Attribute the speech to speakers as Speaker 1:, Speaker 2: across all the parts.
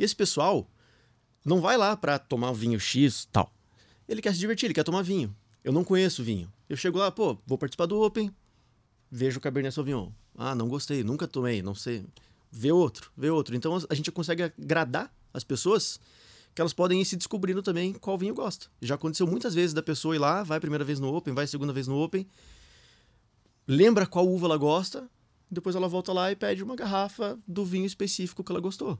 Speaker 1: Esse pessoal não vai lá para tomar vinho X tal. Ele quer se divertir, ele quer tomar vinho. Eu não conheço vinho. Eu chego lá, pô, vou participar do Open, vejo o Cabernet Sauvignon. Ah, não gostei, nunca tomei, não sei. Vê outro, vê outro. Então a gente consegue agradar as pessoas que elas podem ir se descobrindo também qual vinho gosta. Já aconteceu muitas vezes da pessoa ir lá, vai a primeira vez no Open, vai a segunda vez no Open, lembra qual uva ela gosta, depois ela volta lá e pede uma garrafa do vinho específico que ela gostou.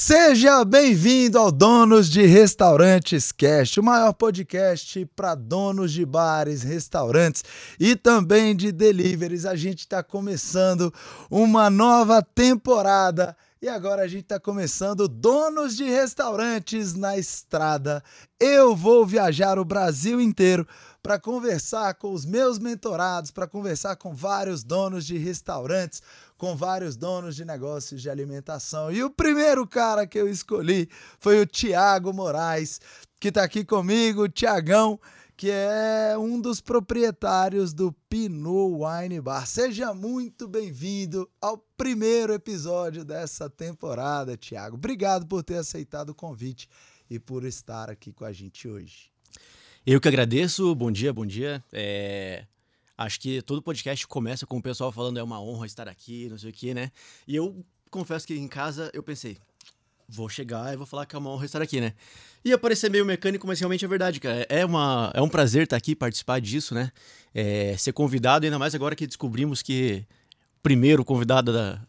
Speaker 2: Seja bem-vindo ao Donos de Restaurantes Cast, o maior podcast para donos de bares, restaurantes e também de deliveries. A gente está começando uma nova temporada e agora a gente está começando Donos de Restaurantes na Estrada. Eu vou viajar o Brasil inteiro para conversar com os meus mentorados, para conversar com vários donos de restaurantes, com vários donos de negócios de alimentação. E o primeiro cara que eu escolhi foi o Tiago Moraes, que está aqui comigo, Tiagão, que é um dos proprietários do Pinot Wine Bar. Seja muito bem-vindo ao primeiro episódio dessa temporada, Tiago. Obrigado por ter aceitado o convite e por estar aqui com a gente hoje.
Speaker 1: Eu que agradeço. Bom dia, bom dia. É... Acho que todo podcast começa com o pessoal falando é uma honra estar aqui, não sei o quê, né? E eu confesso que em casa eu pensei, vou chegar e vou falar que é uma honra estar aqui, né? Ia parecer meio mecânico, mas realmente é verdade, cara. É, uma, é um prazer estar aqui, participar disso, né? É, ser convidado, ainda mais agora que descobrimos que primeiro convidado da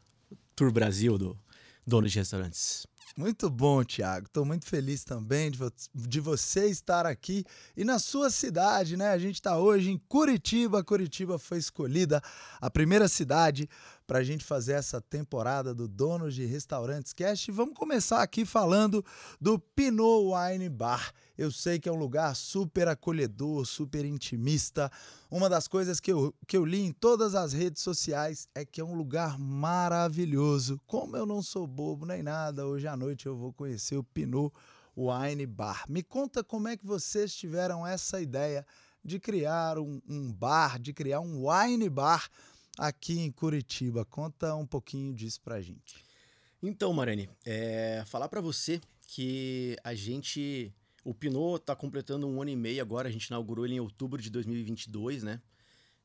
Speaker 1: Tour Brasil, do Dono de Restaurantes.
Speaker 2: Muito bom, Tiago. Estou muito feliz também de, vo de, você estar aqui e na sua cidade, né? A gente está hoje em Curitiba. Curitiba foi escolhida a primeira cidade para a gente fazer essa temporada do Donos de Restaurantes Cast. Vamos começar aqui falando do Pinot Wine Bar. Eu sei que é um lugar super acolhedor, super intimista. Uma das coisas que eu, que eu li em todas as redes sociais é que é um lugar maravilhoso. Como eu não sou bobo nem nada, hoje à noite eu vou conhecer o Pinot Wine Bar. Me conta como é que vocês tiveram essa ideia de criar um, um bar, de criar um wine bar aqui em Curitiba. Conta um pouquinho disso pra gente.
Speaker 1: Então, Marani, é, falar para você que a gente. O Pinot está completando um ano e meio agora, a gente inaugurou ele em outubro de 2022, né?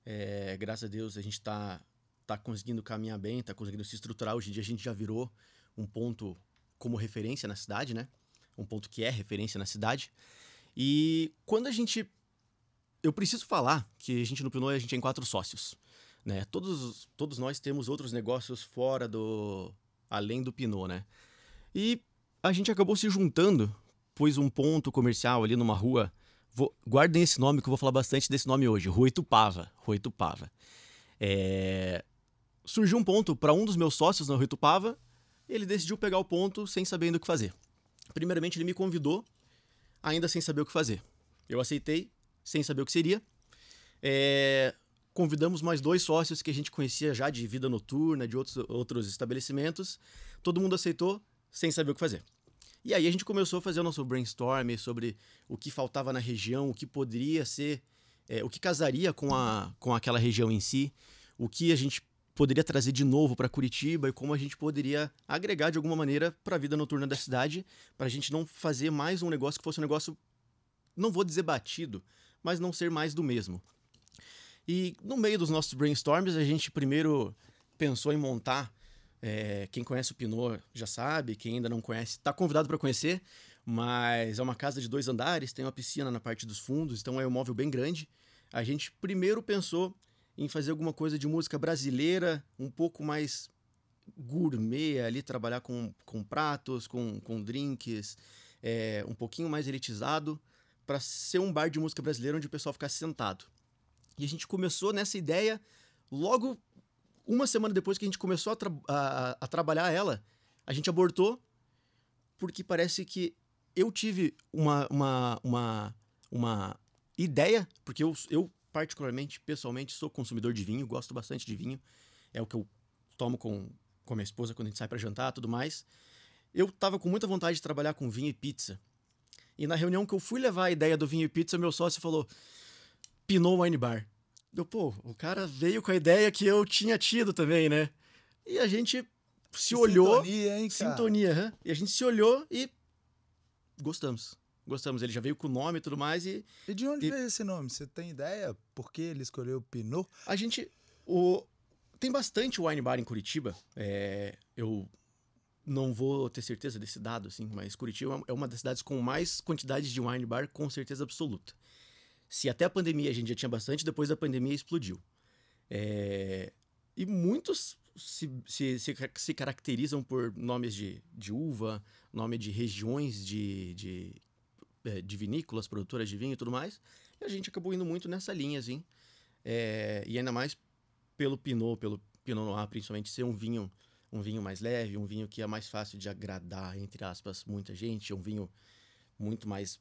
Speaker 1: É, graças a Deus a gente está tá conseguindo caminhar bem, está conseguindo se estruturar. Hoje em dia a gente já virou um ponto como referência na cidade, né? Um ponto que é referência na cidade. E quando a gente. Eu preciso falar que a gente no Pinot a gente tem quatro sócios. Né? Todos, todos nós temos outros negócios fora do. além do Pinot, né? E a gente acabou se juntando, pôs um ponto comercial ali numa rua. Vou, guardem esse nome que eu vou falar bastante desse nome hoje, Rua Itupava. Rua Itupava. É... Surgiu um ponto para um dos meus sócios na Rua Itupava, ele decidiu pegar o ponto sem saber ainda o que fazer. Primeiramente, ele me convidou, ainda sem saber o que fazer. Eu aceitei, sem saber o que seria. É convidamos mais dois sócios que a gente conhecia já de vida noturna, de outros, outros estabelecimentos. Todo mundo aceitou, sem saber o que fazer. E aí a gente começou a fazer o nosso brainstorm sobre o que faltava na região, o que poderia ser, é, o que casaria com, a, com aquela região em si, o que a gente poderia trazer de novo para Curitiba e como a gente poderia agregar de alguma maneira para a vida noturna da cidade, para a gente não fazer mais um negócio que fosse um negócio, não vou dizer batido, mas não ser mais do mesmo. E no meio dos nossos brainstorms, a gente primeiro pensou em montar. É, quem conhece o Pinot já sabe, quem ainda não conhece está convidado para conhecer, mas é uma casa de dois andares, tem uma piscina na parte dos fundos, então é um móvel bem grande. A gente primeiro pensou em fazer alguma coisa de música brasileira, um pouco mais gourmet ali, trabalhar com, com pratos, com, com drinks, é, um pouquinho mais elitizado, para ser um bar de música brasileira onde o pessoal ficasse sentado. E a gente começou nessa ideia logo uma semana depois que a gente começou a, tra a, a trabalhar ela, a gente abortou porque parece que eu tive uma, uma, uma, uma ideia, porque eu, eu particularmente, pessoalmente, sou consumidor de vinho, gosto bastante de vinho, é o que eu tomo com, com a minha esposa quando a gente sai para jantar tudo mais. Eu tava com muita vontade de trabalhar com vinho e pizza. E na reunião que eu fui levar a ideia do vinho e pizza, meu sócio falou: Pinot Wine Bar. Eu, pô, o cara veio com a ideia que eu tinha tido também, né? E a gente se olhou.
Speaker 2: Sintonia, hein, cara?
Speaker 1: Sintonia, hã? E a gente se olhou e gostamos. Gostamos. Ele já veio com o nome e tudo mais. E
Speaker 2: E de onde
Speaker 1: E-
Speaker 2: veio esse nome? Você tem ideia por que ele escolheu o Pinot?
Speaker 1: a gente. O... Tem bastante wine bar em Curitiba. É, eu não vou ter certeza desse dado, assim, mas Curitiba é uma das cidades com mais quantidade de wine bar, com certeza absoluta. Se até a pandemia a gente já tinha bastante, depois da pandemia explodiu. É, E muitos se, se, se, se caracterizam por nomes de, de uva, nome de regiões de, de, eh, de vinícolas, produtoras de vinho e tudo mais. E a gente acabou indo muito nessa linha, assim. É, e ainda mais pelo Pinot, pelo Pinot Noir, principalmente ser um vinho, um vinho mais leve, um vinho que é mais fácil de agradar, entre aspas, muita gente, é um vinho muito mais,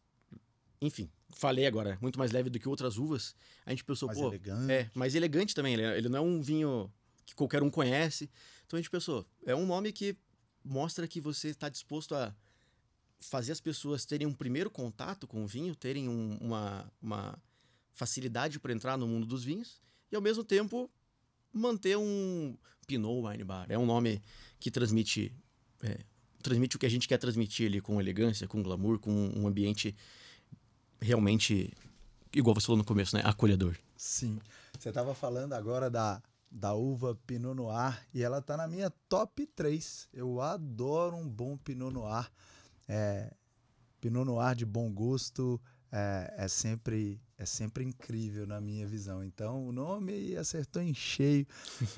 Speaker 1: enfim, falei agora, muito mais leve do que outras uvas. A gente pensou,
Speaker 2: Mais
Speaker 1: pô,
Speaker 2: elegante.
Speaker 1: é, mais elegante também, ele, ele não é um vinho que qualquer um conhece. Então a gente pensou, é um nome que mostra que você está disposto a fazer as pessoas terem um primeiro contato com o vinho, terem um- uma, uma facilidade para entrar no mundo dos vinhos e ao mesmo tempo manter um Pinot Wine Bar. É um nome que transmite é, transmite o que a gente quer transmitir ali com elegância, com glamour, com um ambiente realmente igual você falou no começo, né, acolhedor.
Speaker 2: Sim. Você estava falando agora da, da uva Pinot Noir e ela tá na minha top 3. Eu adoro um bom Pinot Noir. É, Pinot Noir de bom gosto é, é sempre é sempre incrível na minha visão. Então o nome acertou em cheio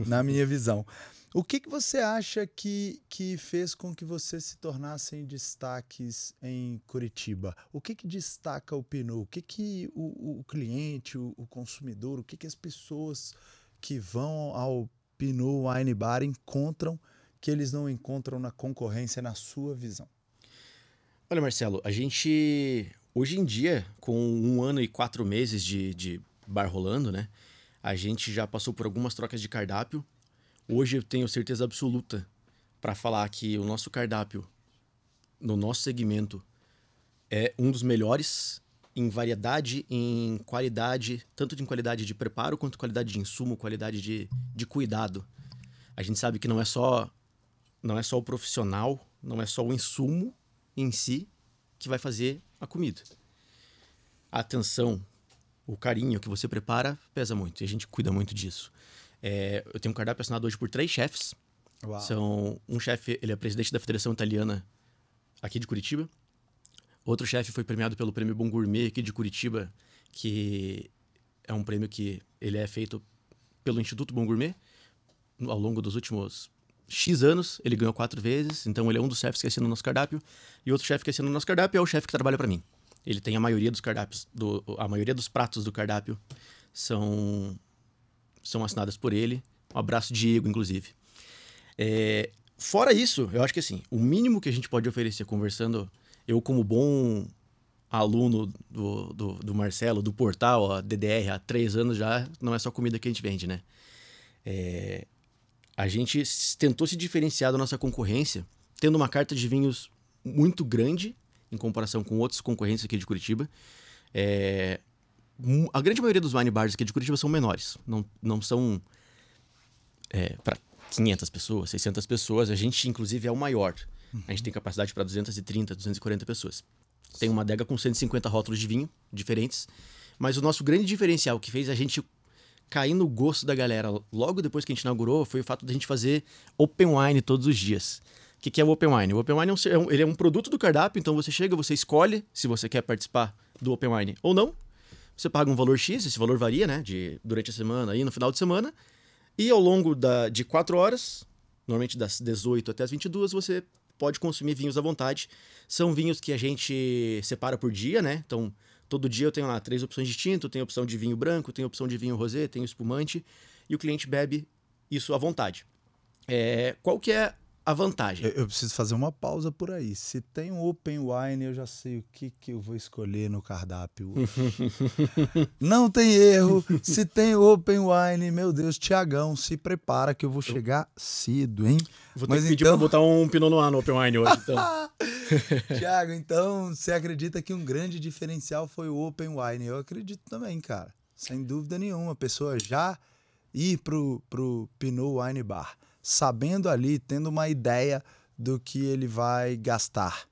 Speaker 2: na minha visão. O que, que você acha que, que fez com que você se tornasse em destaques em Curitiba? O que, que destaca o Pinot? O que, que o, o cliente, o, o consumidor, o que, que as pessoas que vão ao Pinot Wine Bar encontram que eles não encontram na concorrência, na sua visão?
Speaker 1: Olha, Marcelo, a gente, hoje em dia, com um ano e quatro meses de, de bar rolando, né? A gente já passou por algumas trocas de cardápio. Hoje eu tenho certeza absoluta para falar que o nosso cardápio, no nosso segmento, é um dos melhores em variedade, em qualidade, tanto em qualidade de preparo quanto qualidade de insumo, qualidade de, de cuidado. A gente sabe que não é só não é só o profissional, não é só o insumo em si que vai fazer a comida. A atenção, o carinho que você prepara pesa muito e a gente cuida muito disso. É, eu tenho um cardápio assinado hoje por três chefes.
Speaker 2: Uau.
Speaker 1: São um chefe, ele é presidente da Federação Italiana aqui de Curitiba. Outro chefe foi premiado pelo Prêmio Bom Gourmet aqui de Curitiba, que é um prêmio que ele é feito pelo Instituto Bom Gourmet. Ao longo dos últimos X anos, ele ganhou quatro vezes, então ele é um dos chefes que assina o nosso cardápio. E outro chefe que assina o nosso cardápio é o chefe que trabalha para mim. Ele tem a maioria dos cardápios, do, a maioria dos pratos do cardápio são são assinadas por ele. Um abraço, Diego, inclusive. É, fora isso, eu acho que assim, o mínimo que a gente pode oferecer conversando, eu como bom aluno do, do, do Marcelo, do portal, DDR, há três anos já, não é só comida que a gente vende, né? É, a gente tentou se diferenciar da nossa concorrência, tendo uma carta de vinhos muito grande em comparação com outros concorrentes aqui de Curitiba. É, a grande maioria dos wine bars aqui de Curitiba são menores, não, não são para 500 pessoas, 600 pessoas. A gente, inclusive, é o maior. A gente tem capacidade para 230, 240 pessoas. Tem uma adega com 150 rótulos de vinho diferentes. Mas o nosso grande diferencial que fez a gente cair no gosto da galera logo depois que a gente inaugurou foi o fato da gente fazer open wine todos os dias. O que, que é o open wine? O open wine é um, é um- ele é um produto do cardápio, então você chega, você escolhe se você quer participar do open wine ou não. Você paga um valor X, esse valor varia, né? De, durante a semana e no final de semana. E ao longo da, de quatro horas, normalmente das 18 até as 22, você pode consumir vinhos à vontade. São vinhos que a gente separa por dia, né? Então, todo dia eu tenho lá três opções de tinto, tenho opção de vinho branco, tenho opção de vinho rosé, tenho espumante, e o cliente bebe isso à vontade. É, qual que é a vantagem?
Speaker 2: Eu, eu preciso fazer uma pausa por aí. Se tem um open wine, eu já sei o que, que eu vou escolher no cardápio. Não tem erro. Se tem open wine, meu Deus, Tiagão, se prepara que eu vou chegar cedo, hein?
Speaker 1: Vou ter
Speaker 2: Mas
Speaker 1: que pedir
Speaker 2: então-
Speaker 1: pra botar um Pinot Noir no Open Wine hoje, então.
Speaker 2: Tiago, então você acredita que um grande diferencial foi o open wine? Eu acredito também, cara. sem dúvida nenhuma. A pessoa já ir pro, pro Pinot Wine Bar, sabendo ali, tendo uma ideia do que ele vai gastar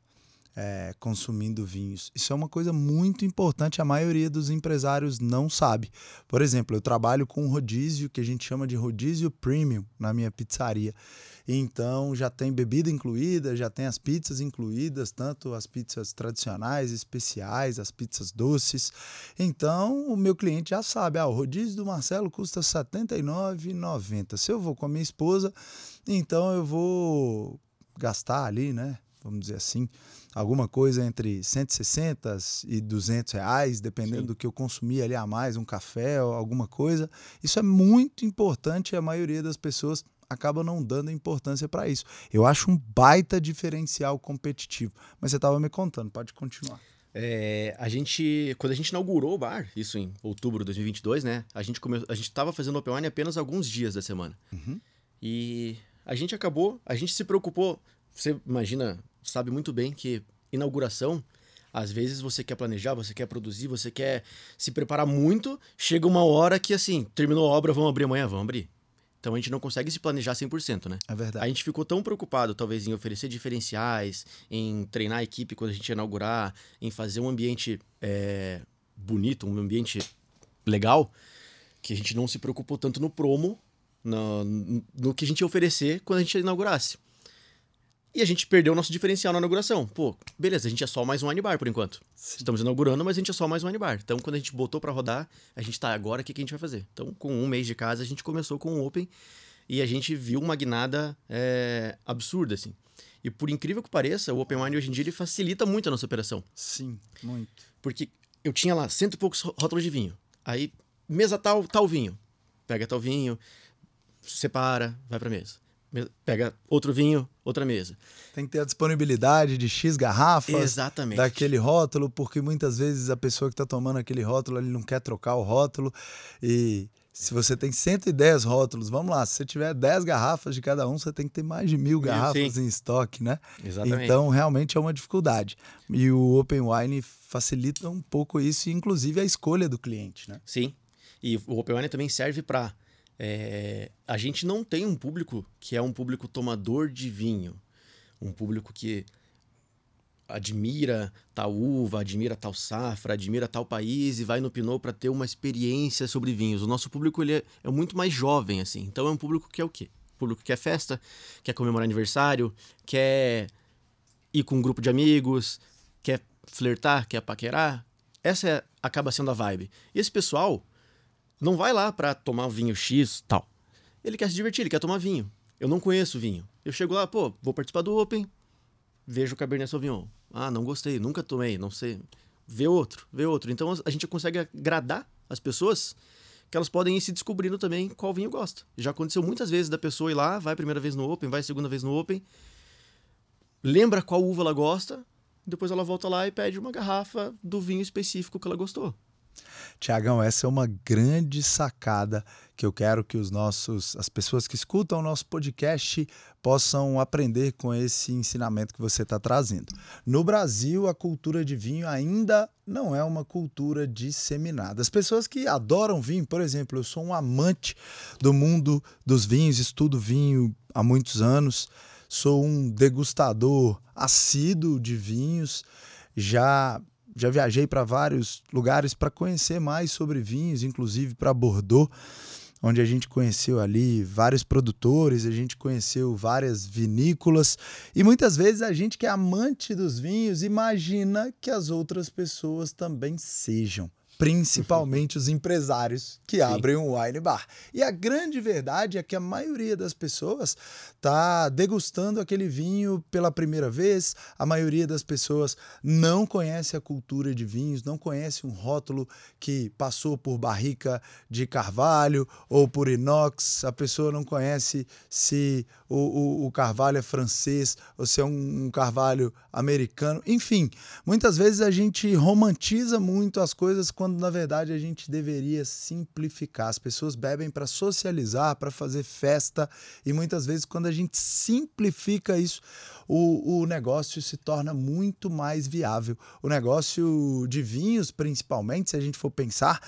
Speaker 2: é, consumindo vinhos. Isso é uma coisa muito importante, a maioria dos empresários não sabe. Por exemplo, eu trabalho com um rodízio que a gente chama de rodízio premium na minha pizzaria. Então já tem bebida incluída, já tem as pizzas incluídas, tanto as pizzas tradicionais, especiais, as pizzas doces. Então o meu cliente já sabe, ah, o rodízio do Marcelo custa R$ 79,90. Se eu vou com a minha esposa, então eu vou gastar ali, né? Vamos dizer assim, alguma coisa entre 160 e 200 reais, dependendo Sim. do que eu consumir ali a mais, um café ou alguma coisa. Isso é muito importante e a maioria das pessoas acaba não dando importância para isso. Eu acho um baita diferencial competitivo. Mas você estava me contando, pode continuar.
Speaker 1: É, a gente, quando a gente inaugurou o bar, isso em outubro de 2022, né? A gente come, a gente estava fazendo open wine apenas alguns dias da semana. Uhum. E a gente acabou, a gente se preocupou. Você imagina sabe muito bem que inauguração, às vezes você quer planejar, você quer produzir, você quer se preparar muito, chega uma hora que assim, terminou a obra, vamos abrir amanhã, vamos abrir. Então a gente não consegue se planejar 100%, né?
Speaker 2: É verdade.
Speaker 1: A gente ficou tão preocupado, talvez, em oferecer diferenciais, em treinar a equipe quando a gente inaugurar, em fazer um ambiente é, bonito, um ambiente legal, que a gente não se preocupou tanto no promo, no, no que a gente ia oferecer quando a gente inaugurasse. E a gente perdeu o nosso diferencial na inauguração. Pô, beleza, a gente é só mais um wine bar por enquanto. Sim. Estamos inaugurando, mas a gente é só mais um wine bar. Então, quando a gente botou para rodar, a gente tá agora, o que, que a gente vai fazer? Então, com um mês de casa, a gente começou com o Open e a gente viu uma guinada é, absurda, assim. E por incrível que pareça, o Open Wine hoje em dia ele facilita muito a nossa operação.
Speaker 2: Sim, muito.
Speaker 1: Porque eu tinha lá cento e poucos rótulos de vinho. Aí, mesa tal, tal vinho. Pega tal vinho, separa, vai pra mesa pega outro vinho, outra mesa.
Speaker 2: Tem que ter a disponibilidade de X garrafas
Speaker 1: Exatamente.
Speaker 2: daquele rótulo, porque muitas vezes a pessoa que está tomando aquele rótulo, ele não quer trocar o rótulo. E se você tem 110 rótulos, vamos lá, se você tiver 10 garrafas de cada um, você tem que ter mais de mil garrafas Sim. em estoque, né?
Speaker 1: Exatamente.
Speaker 2: Então, realmente é uma dificuldade. E o Open Wine facilita um pouco isso, inclusive a escolha do cliente, né?
Speaker 1: Sim. E o Open Wine também serve para é, a gente não tem um público que é um público tomador de vinho, um público que admira tal uva, admira tal safra, admira tal país e vai no Pinot para ter uma experiência sobre vinhos. O nosso público ele é, é, muito mais jovem assim, então é um público que é o quê? público que quer festa, quer comemorar aniversário, quer ir com um grupo de amigos, quer flertar, quer paquerar. Essa é, acaba sendo a vibe. E esse pessoal não vai lá para tomar vinho X tal. Ele quer se divertir, ele quer tomar vinho. Eu não conheço vinho. Eu chego lá, pô, vou participar do Open, vejo o Cabernet Sauvignon. Ah, não gostei, nunca tomei, não sei. Vê outro, vê outro. Então a gente consegue agradar as pessoas que elas podem ir se descobrindo também qual vinho gosta. Já aconteceu muitas vezes da pessoa ir lá, vai primeira vez no Open, vai segunda vez no Open, lembra qual uva ela gosta, depois ela volta lá e pede uma garrafa do vinho específico que ela gostou.
Speaker 2: Tiagão, essa é uma grande sacada que eu quero que os nossos, as pessoas que escutam o nosso podcast possam aprender com esse ensinamento que você está trazendo. No Brasil, a cultura de vinho ainda não é uma cultura disseminada. As pessoas que adoram vinho, por exemplo, eu sou um amante do mundo dos vinhos, estudo vinho há muitos anos, sou um degustador assíduo de vinhos, já já viajei para vários lugares para conhecer mais sobre vinhos, inclusive para Bordeaux, onde a gente conheceu ali vários produtores, a gente conheceu várias vinícolas. E muitas vezes a gente que é amante dos vinhos imagina que as outras pessoas também sejam principalmente os empresários que Sim. abrem um wine bar. E a grande verdade é que a maioria das pessoas está degustando aquele vinho pela primeira vez, a maioria das pessoas não conhece a cultura de vinhos, não conhece um rótulo que passou por barrica de carvalho ou por inox, a pessoa não conhece se o, o, o carvalho é francês ou se é um, um carvalho americano, enfim, muitas vezes a gente romantiza muito as coisas quando quando na verdade a gente deveria simplificar. As pessoas bebem para socializar, para fazer festa, e muitas vezes quando a gente simplifica isso, o, o negócio se torna muito mais viável. O negócio de vinhos, principalmente, se a gente for pensar,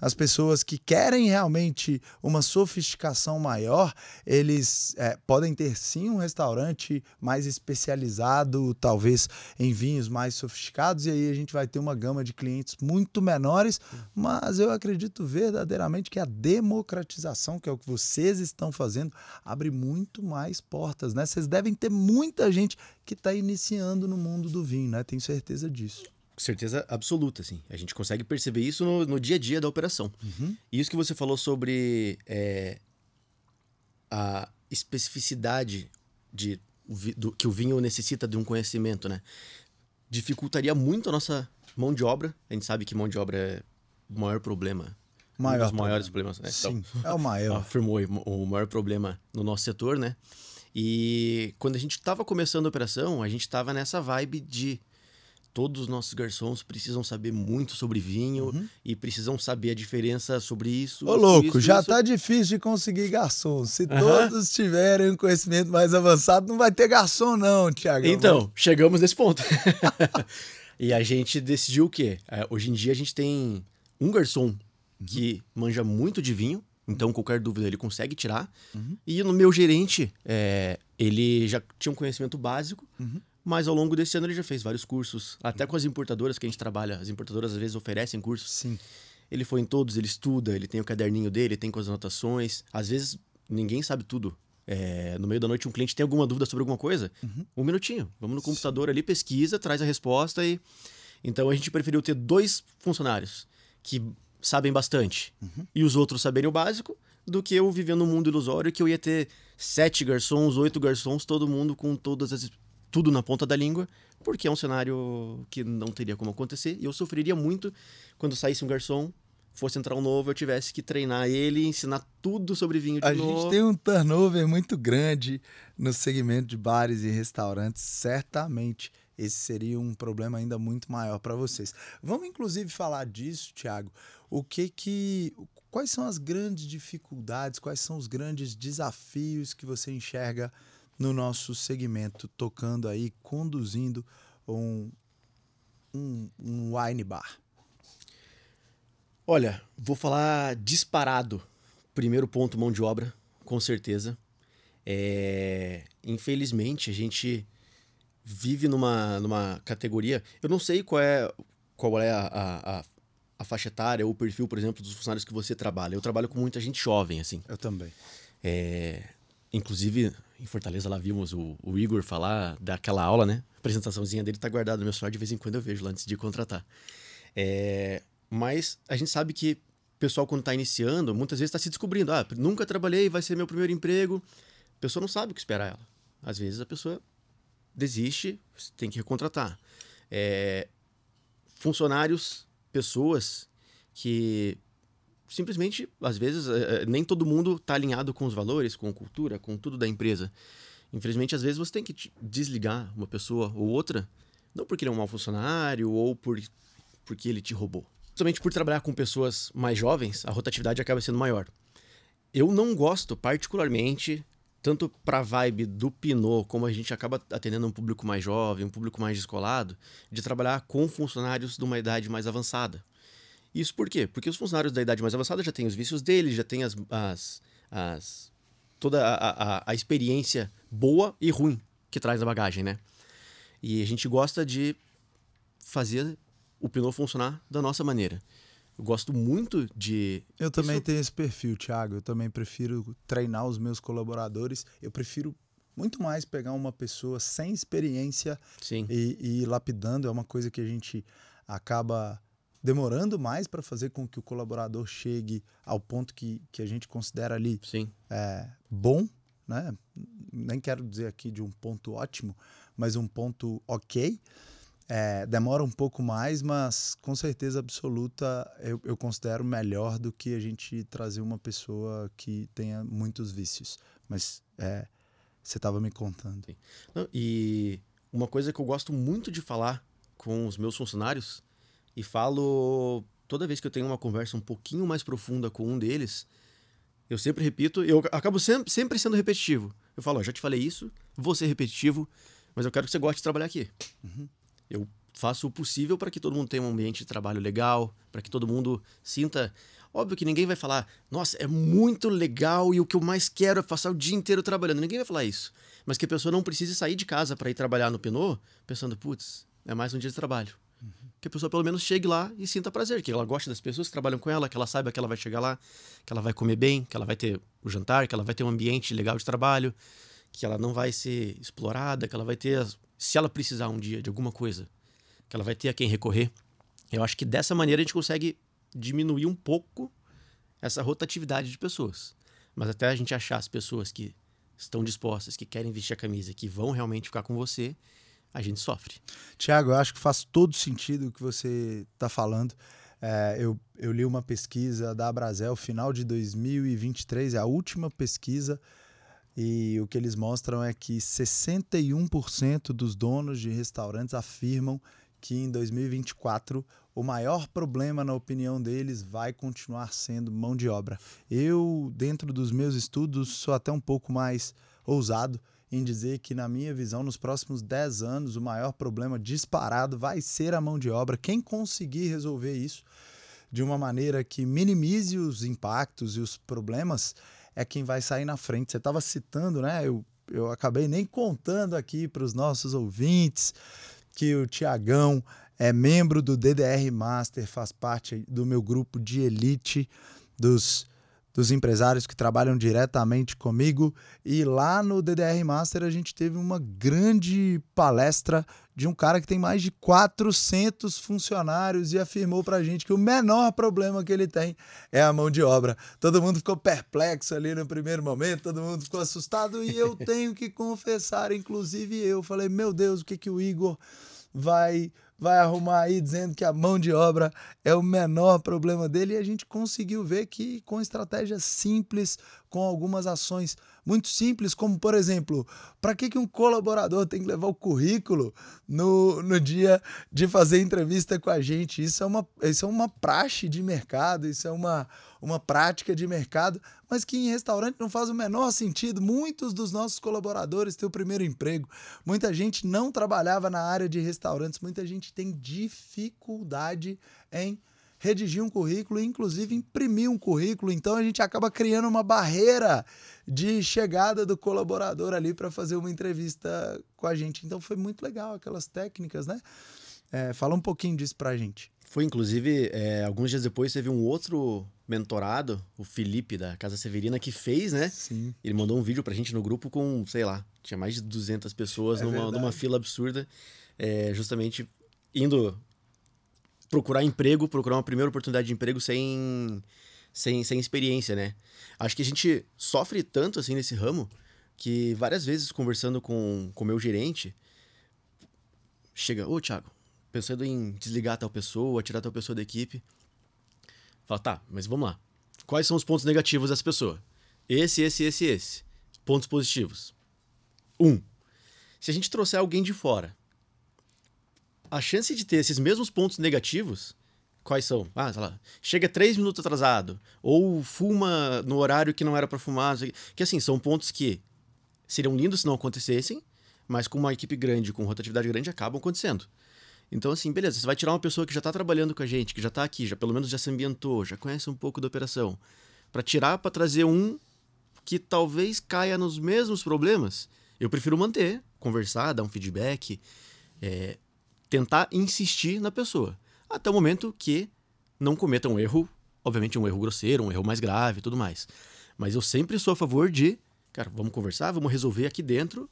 Speaker 2: as pessoas que querem realmente uma sofisticação maior, eles é, podem ter sim um restaurante mais especializado, talvez em vinhos mais sofisticados, e aí a gente vai ter uma gama de clientes muito menores, mas eu acredito verdadeiramente que a democratização, que é o que vocês estão fazendo, abre muito mais portas, né? Vocês devem ter muita gente gente que está iniciando no mundo do vinho, né? Tenho certeza disso.
Speaker 1: Certeza absoluta, sim. A gente consegue perceber isso no, no dia a dia da operação. Uhum. E isso que você falou sobre é, a especificidade de, do, que o vinho necessita de um conhecimento, né? Dificultaria muito a nossa mão de obra. A gente sabe que mão de obra é o maior problema
Speaker 2: maior
Speaker 1: um dos maiores problemas. Né?
Speaker 2: Sim, então, é o maior.
Speaker 1: Afirmou o maior problema no nosso setor, né? E quando a gente estava começando a operação, a gente estava nessa vibe de todos os nossos garçons precisam saber muito sobre vinho uhum. e precisam saber a diferença sobre isso.
Speaker 2: Ô, louco, isso, já isso. tá difícil de conseguir garçom. Se uhum. todos tiverem um conhecimento mais avançado, não vai ter garçom, não, Tiago.
Speaker 1: Então, chegamos nesse ponto. e a gente decidiu o quê? É, hoje em dia a gente tem um garçom uhum. que manja muito de vinho então, qualquer dúvida ele consegue tirar. Uhum. E no meu gerente, é, ele já tinha um conhecimento básico, uhum. mas ao longo desse ano ele já fez vários cursos, até com as importadoras que a gente trabalha. As importadoras às vezes oferecem cursos.
Speaker 2: Sim.
Speaker 1: Ele foi em todos, ele estuda, ele tem o caderninho dele, tem com as anotações. Às vezes ninguém sabe tudo. É, no meio da noite um cliente tem alguma dúvida sobre alguma coisa, uhum. um minutinho. Vamos no computador Sim. ali, pesquisa, traz a resposta e. Então a gente preferiu ter dois funcionários que sabem bastante uhum. e os outros saberem o básico, do que eu vivendo num mundo ilusório que eu ia ter sete garçons, oito garçons, todo mundo com todas as tudo na ponta da língua, porque é um cenário que não teria como acontecer. E eu sofreria muito quando saísse um garçom, fosse entrar um novo, eu tivesse que treinar ele, ensinar tudo sobre vinho de
Speaker 2: A
Speaker 1: novo.
Speaker 2: gente tem um turnover muito grande no segmento de bares e restaurantes, certamente esse seria um problema ainda muito maior para vocês. Vamos inclusive falar disso, Thiago. O que que quais são as grandes dificuldades, quais são os grandes desafios que você enxerga no nosso segmento, tocando aí, conduzindo um, um, um wine bar?
Speaker 1: Olha, vou falar disparado. Primeiro ponto, mão de obra, com certeza. É, infelizmente, a gente vive numa, numa categoria. Eu não sei qual é, qual é a, a, a, faixa etária ou o perfil, por exemplo, dos funcionários que você trabalha. Eu trabalho com muita gente jovem, assim.
Speaker 2: Eu também.
Speaker 1: É, inclusive, em Fortaleza, lá vimos o, o, Igor falar daquela aula, né? A apresentaçãozinha dele tá guardada no meu celular, de vez em quando eu vejo lá antes de contratar. É, mas a gente sabe que o pessoal, quando está iniciando, muitas vezes está se descobrindo. Ah, nunca trabalhei, vai ser meu primeiro emprego. A pessoa não sabe o que esperar ela. Às vezes a pessoa desiste, tem que recontratar. É, funcionários, pessoas que simplesmente, às vezes, é, é nem todo mundo está alinhado com os valores, com a cultura, com tudo da empresa. Infelizmente, às vezes você tem que desligar uma pessoa ou outra, não porque ele é um mau funcionário ou por, porque ele te roubou. Somente por trabalhar com pessoas mais jovens, a rotatividade acaba sendo maior. Eu não gosto particularmente tanto para a vibe do Pinot, como a gente acaba atendendo um público mais jovem, um público mais descolado, de trabalhar com funcionários de uma idade mais avançada. Isso por quê? Porque os funcionários da idade mais avançada já têm os vícios deles, já têm as, as, as toda a, a, a experiência boa e ruim que traz na bagagem, né? E a gente gosta de fazer o Pinot funcionar da nossa maneira. Eu gosto muito de.
Speaker 2: Eu também Isso... tenho esse perfil, Thiago. Eu também prefiro treinar os meus colaboradores. Eu prefiro muito mais pegar uma pessoa sem experiência e, e ir lapidando. É uma coisa que a gente acaba demorando mais para fazer com que o colaborador chegue ao ponto que, que a gente considera ali é, bom, né? Nem quero dizer aqui de um ponto ótimo, mas um ponto ok. É, demora um pouco mais, mas com certeza absoluta eu, eu, considero melhor do que a gente trazer uma pessoa que tenha muitos vícios. Mas é, você estava me contando.
Speaker 1: Não, e uma coisa que eu gosto muito de falar com os meus funcionários, e falo toda vez que eu tenho uma conversa um pouquinho mais profunda com um deles, eu sempre repito, eu acabo sempre, sempre sendo repetitivo. Eu falo, ó, já te falei isso, vou ser repetitivo, mas eu quero que você goste de trabalhar aqui. Uhum. Eu faço o possível para que todo mundo tenha um ambiente de trabalho legal, para que todo mundo sinta. Óbvio que ninguém vai falar, nossa, é muito legal e o que eu mais quero é passar o dia inteiro trabalhando. Ninguém vai falar isso. Mas que a pessoa não precise sair de casa para ir trabalhar no Pinot pensando, putz, é mais um dia de trabalho. Uhum. Que a pessoa pelo menos chegue lá e sinta prazer, que ela gosta das pessoas que trabalham com ela, que ela saiba que ela vai chegar lá, que ela vai comer bem, que ela vai ter o jantar, que ela vai ter um ambiente legal de trabalho, que ela não vai ser explorada, que ela vai ter, se ela precisar um dia de alguma coisa, que ela vai ter a quem recorrer. Eu acho que dessa maneira a gente consegue diminuir um pouco essa rotatividade de pessoas. Mas até a gente achar as pessoas que estão dispostas, que querem vestir a camisa, que vão realmente ficar com você, a gente sofre.
Speaker 2: Tiago, eu acho que faz todo sentido o que você está falando. É, eu, eu li uma pesquisa da Brasel, final de 2023, é a última pesquisa, e o que eles mostram é que 61% dos donos de restaurantes afirmam que em 2024 o maior problema, na opinião deles, vai continuar sendo mão de obra. Eu, dentro dos meus estudos, sou até um pouco mais ousado em dizer que, na minha visão, nos próximos 10 anos, o maior problema disparado vai ser a mão de obra. Quem conseguir resolver isso de uma maneira que minimize os impactos e os problemas é quem vai sair na frente. Você estava citando, né? Eu, eu acabei nem contando aqui para os nossos ouvintes que o Tiagão é membro do DDR Master, faz parte do meu grupo de elite dos, dos empresários que trabalham diretamente comigo. E lá no DDR Master a gente teve uma grande palestra de um cara que tem mais de 400 funcionários e afirmou para a gente que o menor problema que ele tem é a mão de obra. Todo mundo ficou perplexo ali no primeiro momento, todo mundo ficou assustado e eu tenho que confessar, inclusive eu, falei: meu Deus, o que, que o Igor vai vai arrumar aí dizendo que a mão de obra é o menor problema dele e a gente conseguiu ver que com estratégias simples, com algumas ações muito simples, como por exemplo, para que, que um colaborador tem que levar o currículo no, no dia de fazer entrevista com a gente? Isso é uma, isso é uma praxe de mercado, isso é uma, uma prática de mercado, mas que em restaurante não faz o menor sentido. Muitos dos nossos colaboradores têm o primeiro emprego, muita gente não trabalhava na área de restaurantes, muita gente tem dificuldade em redigir um currículo e, inclusive, imprimir um currículo. Então, a gente acaba criando uma barreira de chegada do colaborador ali para fazer uma entrevista com a gente. Então, foi muito legal aquelas técnicas, né? É, fala um pouquinho disso para a gente.
Speaker 1: Foi, inclusive, é, alguns dias depois teve um outro mentorado, o Felipe, da Casa Severina, que fez, né?
Speaker 2: Sim.
Speaker 1: Ele mandou um vídeo pra gente no grupo com, sei lá, tinha mais de 200 pessoas é numa, numa, fila absurda, é, justamente indo procurar emprego, procurar uma primeira oportunidade de emprego sem, sem, sem experiência, né? Acho que a gente sofre tanto, assim, nesse ramo, que várias vezes, conversando com o meu gerente, chega, ô, Thiago, pensando em desligar tal pessoa, tirar tal pessoa da equipe. Fala, tá, mas vamos lá. Quais são os pontos negativos dessa pessoa? Esse, esse, esse, esse. Pontos positivos. Um, se a gente trouxer alguém de fora, a chance de ter esses mesmos pontos negativos, quais são? Ah, sei lá, chega três minutos atrasado, ou fuma no horário que não era para fumar. Que assim, são pontos que seriam lindos se não acontecessem, mas com uma equipe grande, com rotatividade grande, acabam acontecendo. Então, assim, beleza, você vai tirar uma pessoa que já está trabalhando com a gente, que já está aqui, já pelo menos já se ambientou, já conhece um pouco da operação, para tirar, para trazer um que talvez caia nos mesmos problemas, eu prefiro manter, conversar, dar um feedback, é, tentar insistir na pessoa, até o momento que não cometa um erro, obviamente um erro grosseiro, um erro mais grave e tudo mais. Mas eu sempre sou a favor de, cara, vamos conversar, vamos resolver aqui dentro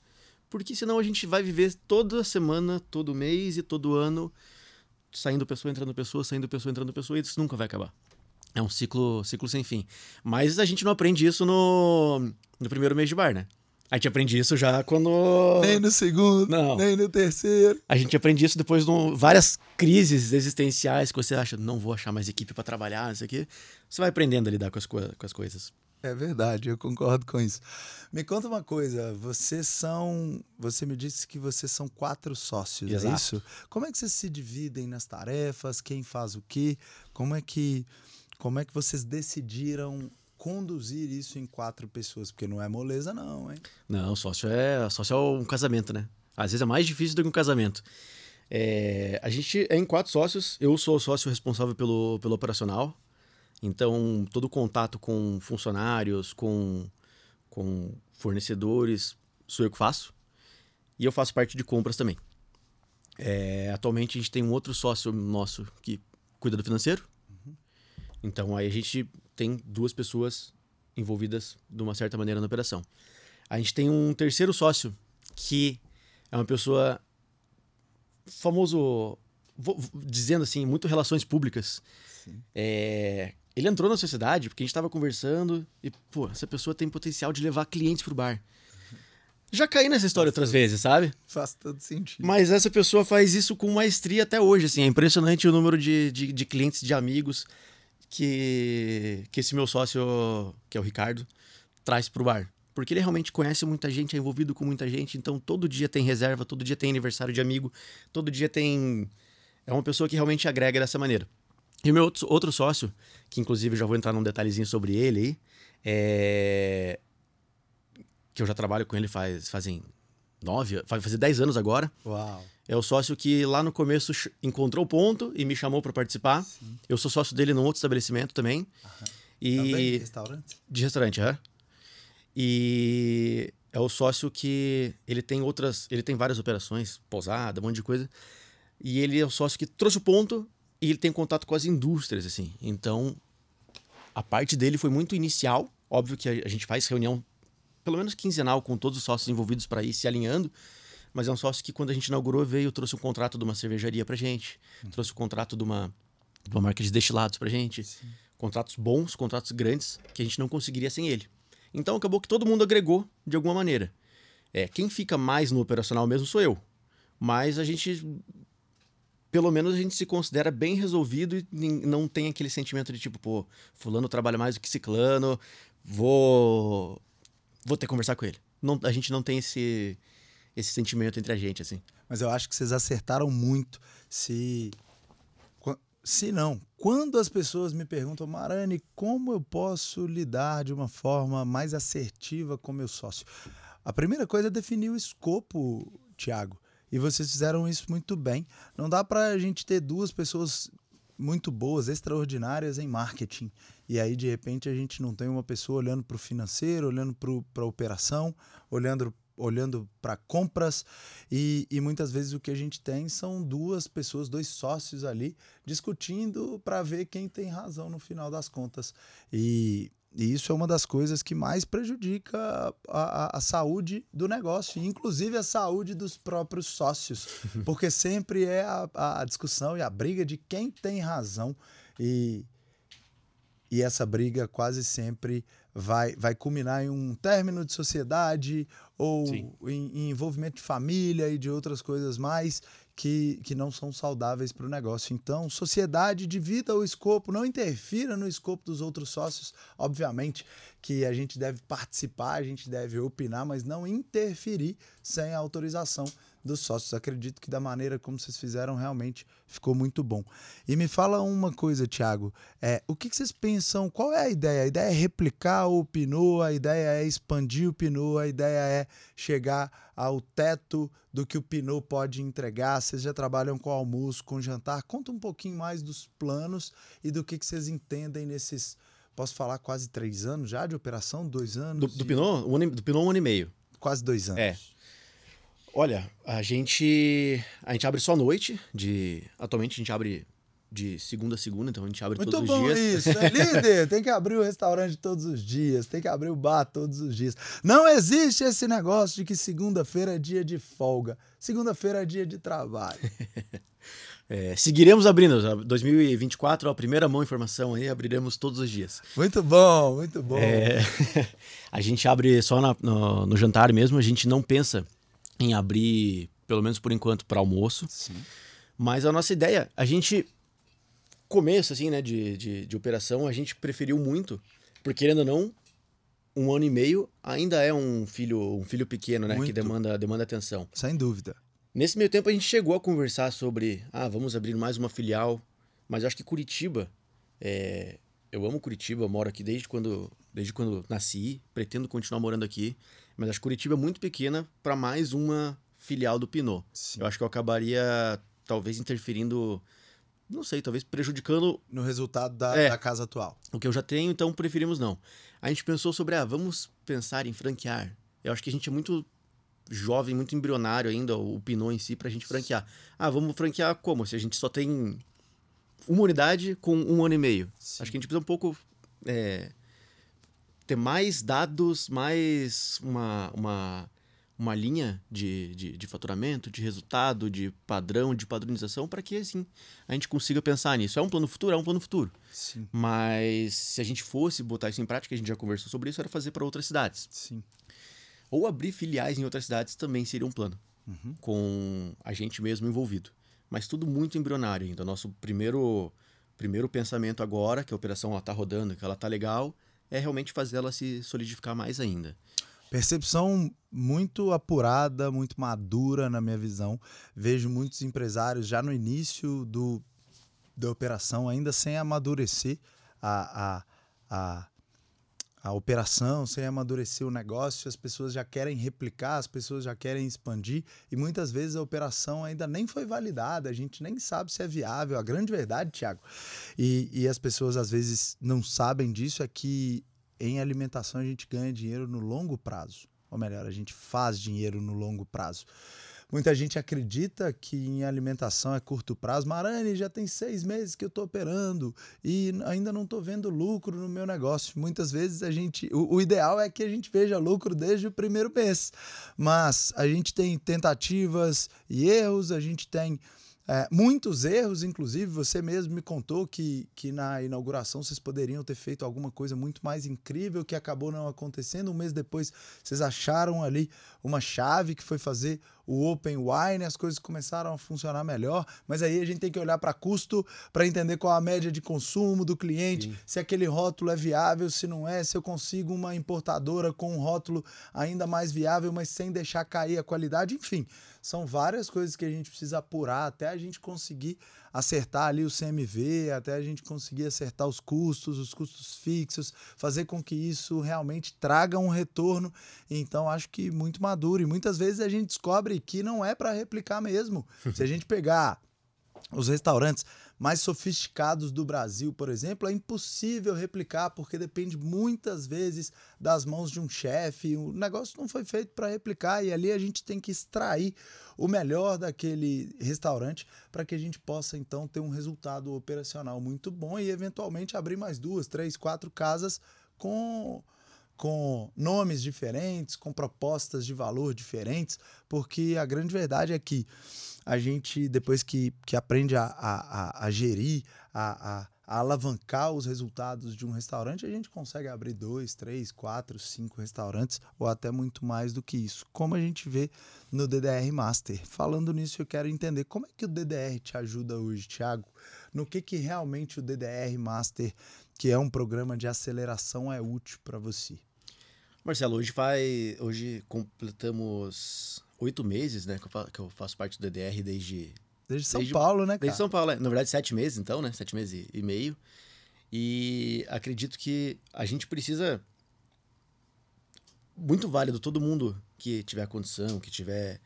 Speaker 1: porque senão a gente vai viver toda semana, todo mês e todo ano saindo pessoa, entrando pessoa, saindo pessoa, entrando pessoa, e isso nunca vai acabar. É um ciclo, ciclo sem fim. Mas a gente não aprende isso no, no primeiro mês de bar, né? A gente aprende isso já quando.
Speaker 2: Nem no segundo, não. nem no terceiro.
Speaker 1: A gente aprende isso depois de várias crises existenciais que você acha, não vou achar mais equipe para trabalhar, isso aqui. Você vai aprendendo a lidar com as, co com as coisas.
Speaker 2: É verdade, eu concordo com isso. Me conta uma coisa, vocês são. Você me disse que vocês são quatro sócios,
Speaker 1: Exato.
Speaker 2: é isso? Como é que vocês se dividem nas tarefas? Quem faz o quê? Como é que, como é que vocês decidiram conduzir isso em quatro pessoas? Porque não é moleza, não, hein?
Speaker 1: Não, sócio é, sócio é um casamento, né? Às vezes é mais difícil do que um casamento. É, a gente é em quatro sócios. Eu sou o sócio responsável pelo, pelo operacional. Então, todo contato com funcionários, com, com fornecedores, sou eu que faço. E eu faço parte de compras também. É, atualmente, a gente tem um outro sócio nosso que cuida do financeiro. Então, aí a gente tem duas pessoas envolvidas de uma certa maneira na operação. A gente tem um terceiro sócio que é uma pessoa famoso, vou- vou- dizendo assim, muito relações públicas. É, ele entrou na sociedade porque a gente estava conversando e, pô, essa pessoa tem potencial de levar clientes pro bar. Já caí nessa história outras vezes, sabe?
Speaker 2: Faz todo sentido.
Speaker 1: Mas essa pessoa faz isso com maestria até hoje, assim. É impressionante o número de, de, de clientes, de amigos que, que esse meu sócio, que é o Ricardo, traz pro bar. Porque ele realmente conhece muita gente, é envolvido com muita gente, então todo dia tem reserva, todo dia tem aniversário de amigo, todo dia tem... É uma pessoa que realmente agrega dessa maneira. E o meu outro, outro sócio, que inclusive já vou entrar num detalhezinho sobre ele aí, é... que eu já trabalho com ele faz, fazem nove, vai fazer dez anos agora.
Speaker 2: Uau.
Speaker 1: É o sócio que lá no começo encontrou o ponto e me chamou para participar. Eu sou sócio dele num outro estabelecimento também. E
Speaker 2: Também restaurante?
Speaker 1: de restaurante, é. E é o sócio que ele tem outras, ele tem várias operações, pousada, um monte de coisa. E ele é o sócio que trouxe o ponto e ele tem contato com as indústrias assim. Então, a parte dele foi muito inicial. Óbvio que a, a gente faz reunião pelo menos quinzenal com todos os sócios envolvidos para ir se alinhando. Mas é um sócio que, quando a gente inaugurou, veio, trouxe um contrato de uma cervejaria pra gente, trouxe o contrato de uma, de uma marca de destilados pra gente. Contratos bons, contratos grandes, que a gente não conseguiria sem ele. Então acabou que todo mundo agregou de alguma maneira. É, quem fica mais no operacional mesmo sou eu. Mas a gente. Pelo menos a gente se considera bem resolvido e não tem aquele sentimento de tipo, pô, fulano trabalha mais do que ciclano, vou. Vou ter que conversar com ele. Não, a gente não tem esse, esse sentimento entre a gente, assim.
Speaker 2: Mas eu acho que vocês acertaram muito se. Se não, quando as pessoas me perguntam, Marani, como eu posso lidar de uma forma mais assertiva com meu sócio? A primeira coisa é definir o escopo, Thiago. E vocês fizeram isso muito bem. Não dá para a gente ter duas pessoas muito boas, extraordinárias em marketing. E aí, de repente, a gente não tem uma pessoa olhando para o financeiro, olhando para a operação, olhando olhando para compras e, e muitas vezes o que a gente tem são duas pessoas, dois sócios ali discutindo para ver quem tem razão no final das contas. E, e isso é uma das coisas que mais prejudica a, a, a saúde do negócio, inclusive a saúde dos próprios sócios, porque sempre é a, a discussão e a briga de quem tem razão. E, e essa briga quase sempre vai, vai culminar em um término de sociedade ou em, em envolvimento de família e de outras coisas mais que, que não são saudáveis para o negócio. Então, sociedade, divida o escopo, não interfira no escopo dos outros sócios. Obviamente que a gente deve participar, a gente deve opinar, mas não interferir sem a autorização dos sócios. Acredito que da maneira como vocês fizeram realmente ficou muito bom. E me fala uma coisa, Thiago. É, o que, que vocês pensam? Qual é a ideia? A ideia é replicar o Pinot, a ideia é expandir o Pinot, a ideia é chegar ao teto do que o Pinot pode entregar. Vocês já trabalham com almoço, com jantar. Conta um pouquinho mais dos planos e do que, que vocês entendem nesses, posso falar, quase três anos já de operação? Dois anos?
Speaker 1: Do, do
Speaker 2: E-
Speaker 1: Pinot, um ano, do Pinot, um ano e meio.
Speaker 2: Quase dois anos.
Speaker 1: É. Olha, a gente a gente abre só à noite, de atualmente a gente abre de segunda a segunda, então a gente abre
Speaker 2: Muito
Speaker 1: todos
Speaker 2: bom
Speaker 1: os dias.
Speaker 2: isso, é líder. Tem que abrir o restaurante todos os dias, tem que abrir o bar todos os dias. Não existe esse negócio de que segunda-feira é dia de folga. Segunda-feira é dia de trabalho.
Speaker 1: É, seguiremos abrindo. 2024, ó, primeira mão informação aí, abriremos todos os dias.
Speaker 2: Muito bom, muito bom.
Speaker 1: É, a gente abre só na- no, no jantar mesmo, a gente não pensa em abrir, pelo menos por enquanto, para almoço.
Speaker 2: Sim.
Speaker 1: Mas a nossa ideia, a gente, começo assim, né, de, de, de operação, a gente preferiu muito, porque querendo ou não, um ano e meio ainda é um filho, um filho pequeno, né? Que
Speaker 2: Muito.
Speaker 1: demanda, demanda atenção.
Speaker 2: Sem dúvida.
Speaker 1: Nesse meio tempo a gente chegou a conversar sobre, ah, vamos abrir mais uma filial, mas eu acho que Curitiba, é, eu amo Curitiba, moro aqui desde quando, desde quando nasci, pretendo continuar morando aqui, mas acho que Curitiba é muito pequena para mais uma filial do Pinot.
Speaker 2: Sim.
Speaker 1: Eu acho que eu acabaria talvez interferindo, não sei, talvez prejudicando
Speaker 2: No resultado da,
Speaker 1: É.
Speaker 2: da casa atual.
Speaker 1: o que eu já tenho, então preferimos não. A gente pensou sobre, ah, vamos pensar em franquear. Eu acho que a gente é muito jovem, muito embrionário ainda, o Pinot em si, pra gente franquear. Ah, vamos franquear como? Se a gente só tem uma unidade com um ano e meio.
Speaker 2: Sim.
Speaker 1: Acho que a gente precisa um pouco é, ter mais dados, mais uma, uma, uma linha de, de, de faturamento, de resultado, de padrão, de padronização, para que assim a gente consiga pensar nisso. É um plano futuro? É um plano futuro.
Speaker 2: Sim.
Speaker 1: Mas se a gente fosse botar isso em prática, a gente já conversou sobre isso, era fazer para outras cidades.
Speaker 2: Sim.
Speaker 1: Ou abrir filiais em outras cidades também seria um plano,
Speaker 2: Uhum.
Speaker 1: com a gente mesmo envolvido. Mas tudo muito embrionário ainda. Nosso primeiro, primeiro pensamento agora, que a operação está rodando, que ela está legal, é realmente fazer ela se solidificar mais ainda.
Speaker 2: Percepção muito apurada, muito madura na minha visão. Vejo muitos empresários já no início do, da operação, ainda sem amadurecer a, a, a, a operação, sem amadurecer o negócio. As pessoas já querem replicar, as pessoas já querem expandir e muitas vezes a operação ainda nem foi validada, a gente nem sabe se é viável. A grande verdade, Tiago, e, e as pessoas às vezes não sabem disso, é que em alimentação a gente ganha dinheiro no longo prazo. Ou melhor, a gente faz dinheiro no longo prazo. Muita gente acredita que em alimentação é curto prazo. Marani, já tem seis meses que eu estou operando e ainda não estou vendo lucro no meu negócio. Muitas vezes a gente. O, o ideal é que a gente veja lucro desde o primeiro mês. Mas a gente tem tentativas e erros, a gente tem é, muitos erros, inclusive, você mesmo me contou que, que na inauguração vocês poderiam ter feito alguma coisa muito mais incrível que acabou não acontecendo. Um mês depois, vocês acharam ali uma chave que foi fazer o Open Wine, as coisas começaram a funcionar melhor, mas aí a gente tem que olhar para custo para entender qual a média de consumo do cliente,
Speaker 1: Sim.
Speaker 2: se aquele rótulo é viável, se não é, se eu consigo uma importadora com um rótulo ainda mais viável, mas sem deixar cair a qualidade, enfim. São várias coisas que a gente precisa apurar até a gente conseguir acertar ali o CMV, até a gente conseguir acertar os custos, os custos fixos, fazer com que isso realmente traga um retorno. Então, acho que muito maduro. E muitas vezes a gente descobre que não é para replicar mesmo. Se a gente pegar os restaurantes mais sofisticados do Brasil, por exemplo, é impossível replicar porque depende muitas vezes das mãos de um chefe. O negócio não foi feito para replicar e ali a gente tem que extrair o melhor daquele restaurante para que a gente possa então ter um resultado operacional muito bom e eventualmente abrir mais duas, três, quatro casas com com nomes diferentes, com propostas de valor diferentes, porque a grande verdade é que a gente, depois que, que aprende a, a, a, gerir, a, a, a alavancar os resultados de um restaurante, a gente consegue abrir dois, três, quatro, cinco restaurantes, ou até muito mais do que isso, como a gente vê no DDR Master. Falando nisso, eu quero entender como é que o DDR te ajuda hoje, Thiago, no que, que realmente o DDR Master, que é um programa de aceleração, é útil para você.
Speaker 1: Marcelo, hoje vai. Hoje completamos oito meses, né? Que eu, fa- que eu faço parte do DDR desde.
Speaker 2: Desde São
Speaker 1: Desde-
Speaker 2: Paulo, né, cara?
Speaker 1: Desde São Paulo, é. na verdade, sete meses, então, né? Sete meses e- meio. E acredito que a gente precisa. Muito válido todo mundo que tiver condição, que tiver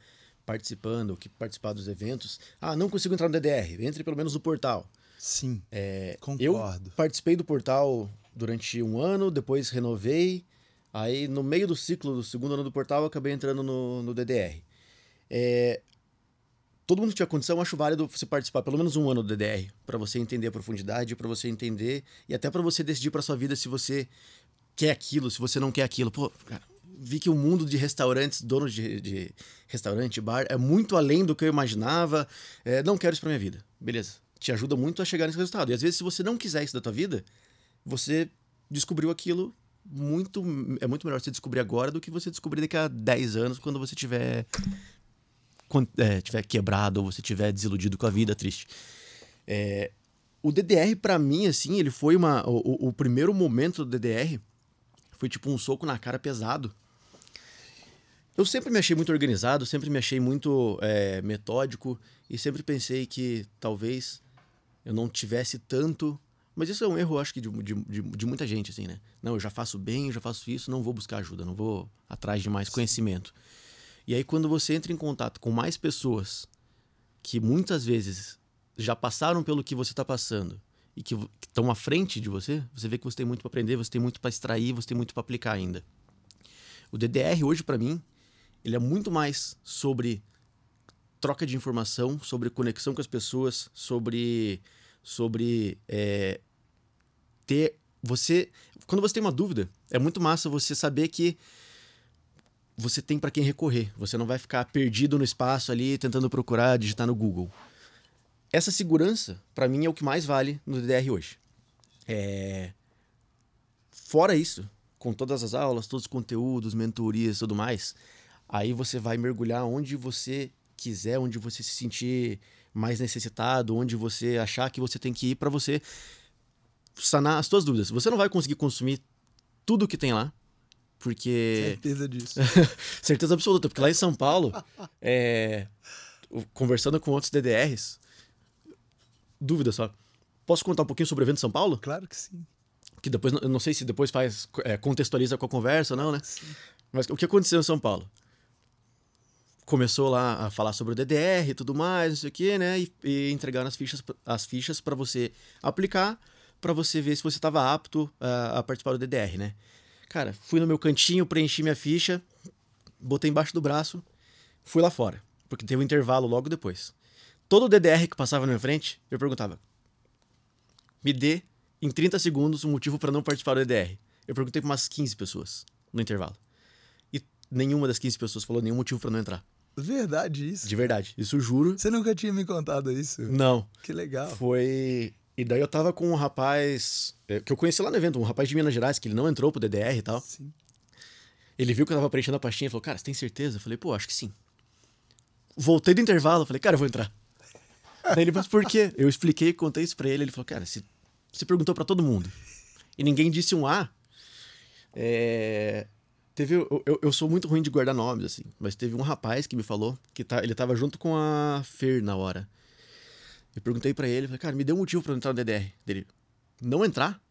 Speaker 1: participando, que participar dos eventos. Ah, não consigo entrar no DDR. Entre pelo menos no portal.
Speaker 2: Sim,
Speaker 1: É,
Speaker 2: concordo.
Speaker 1: Participei do portal durante um ano, depois renovei. Aí, no meio do ciclo do segundo ano do portal, eu acabei entrando no, no DDR. É, todo mundo que tiver condição, eu acho válido você participar pelo menos um ano do DDR, para você entender a profundidade, para você entender e até para você decidir para sua vida se você quer aquilo, se você não quer aquilo. Pô, cara, vi que o mundo de restaurantes, donos de, de restaurante, bar, é muito além do que eu imaginava. É, não quero isso pra minha vida. Beleza. Te ajuda muito a chegar nesse resultado. E às vezes, se você não quiser isso da tua vida, você descobriu aquilo muito. É muito melhor você descobrir agora do que você descobrir daqui a 10 anos, quando você tiver. Quando, é, tiver quebrado ou você tiver desiludido com a vida, triste. É, o DDR, pra mim, assim, ele foi uma. O- o primeiro momento do DDR Foi tipo um soco na cara pesado. Eu sempre me achei muito organizado, sempre me achei muito é, metódico e sempre pensei que talvez eu não tivesse tanto. Mas isso é um erro, acho que, de, de, de, de muita gente, assim, né? Não, eu já faço bem, eu já faço isso, não vou buscar ajuda, não vou atrás de mais conhecimento. E aí, quando você entra em contato com mais pessoas que muitas vezes já passaram pelo que você está passando e que estão à frente de você, você vê que você tem muito para aprender, você tem muito para extrair, você tem muito para aplicar ainda. O DDR hoje para mim, ele é muito mais sobre troca de informação, sobre conexão com as pessoas, sobre sobre é, ter você quando você tem uma dúvida é muito massa você saber que você tem para quem recorrer. Você não vai ficar perdido no espaço ali tentando procurar, digitar no Google. Essa segurança, para mim, é o que mais vale no DDR hoje. É... Fora isso, com todas as aulas, todos os conteúdos, mentorias e tudo mais, aí você vai mergulhar onde você quiser, onde você se sentir mais necessitado, onde você achar que você tem que ir para você sanar as suas dúvidas. Você não vai conseguir consumir tudo que tem lá, porque.
Speaker 2: Certeza disso.
Speaker 1: Certeza absoluta, porque lá em São Paulo, é... conversando com outros DDRs, dúvida só. Posso contar um pouquinho sobre o evento de São Paulo?
Speaker 2: Claro que sim.
Speaker 1: Que depois, eu não sei se depois faz, é, contextualiza com a conversa ou não, né? Sim. Mas o que aconteceu em São Paulo? Começou lá a falar sobre o DDR e tudo mais, não sei o quê, né? E, e entregaram as fichas, as fichas para você aplicar, para você ver se você estava apto a, a participar do DDR, né? Cara, fui no meu cantinho, preenchi minha ficha, botei embaixo do braço, fui lá fora, porque teve um intervalo logo depois. Todo o DDR que passava na minha frente, eu perguntava: me dê em 30 segundos um motivo para não participar do DDR. Eu perguntei para umas 15 pessoas no intervalo. E nenhuma das 15 pessoas falou nenhum motivo para não entrar.
Speaker 2: Verdade isso?
Speaker 1: De verdade, isso juro.
Speaker 2: Você nunca tinha me contado isso?
Speaker 1: Não.
Speaker 2: Que legal.
Speaker 1: Foi e daí eu tava com um rapaz é, que eu conheci lá no evento, um rapaz de Minas Gerais, que ele não entrou pro DDR e tal. Sim. Ele viu que eu tava preenchendo a pastinha e falou, cara, você tem certeza? Eu falei, pô, acho que sim. Voltei do intervalo, falei, cara, eu vou entrar. daí ele, mas por quê? Eu expliquei, contei isso pra ele, ele falou, cara, você, você perguntou para todo mundo. E ninguém disse um A. É... Teve, eu, eu, sou muito ruim de guardar nomes, assim, mas teve um rapaz que me falou que tá, ele tava junto com a Fer na hora. Eu perguntei para ele, falei, cara, me dê um motivo para entrar no DDR. Dele, não entrar?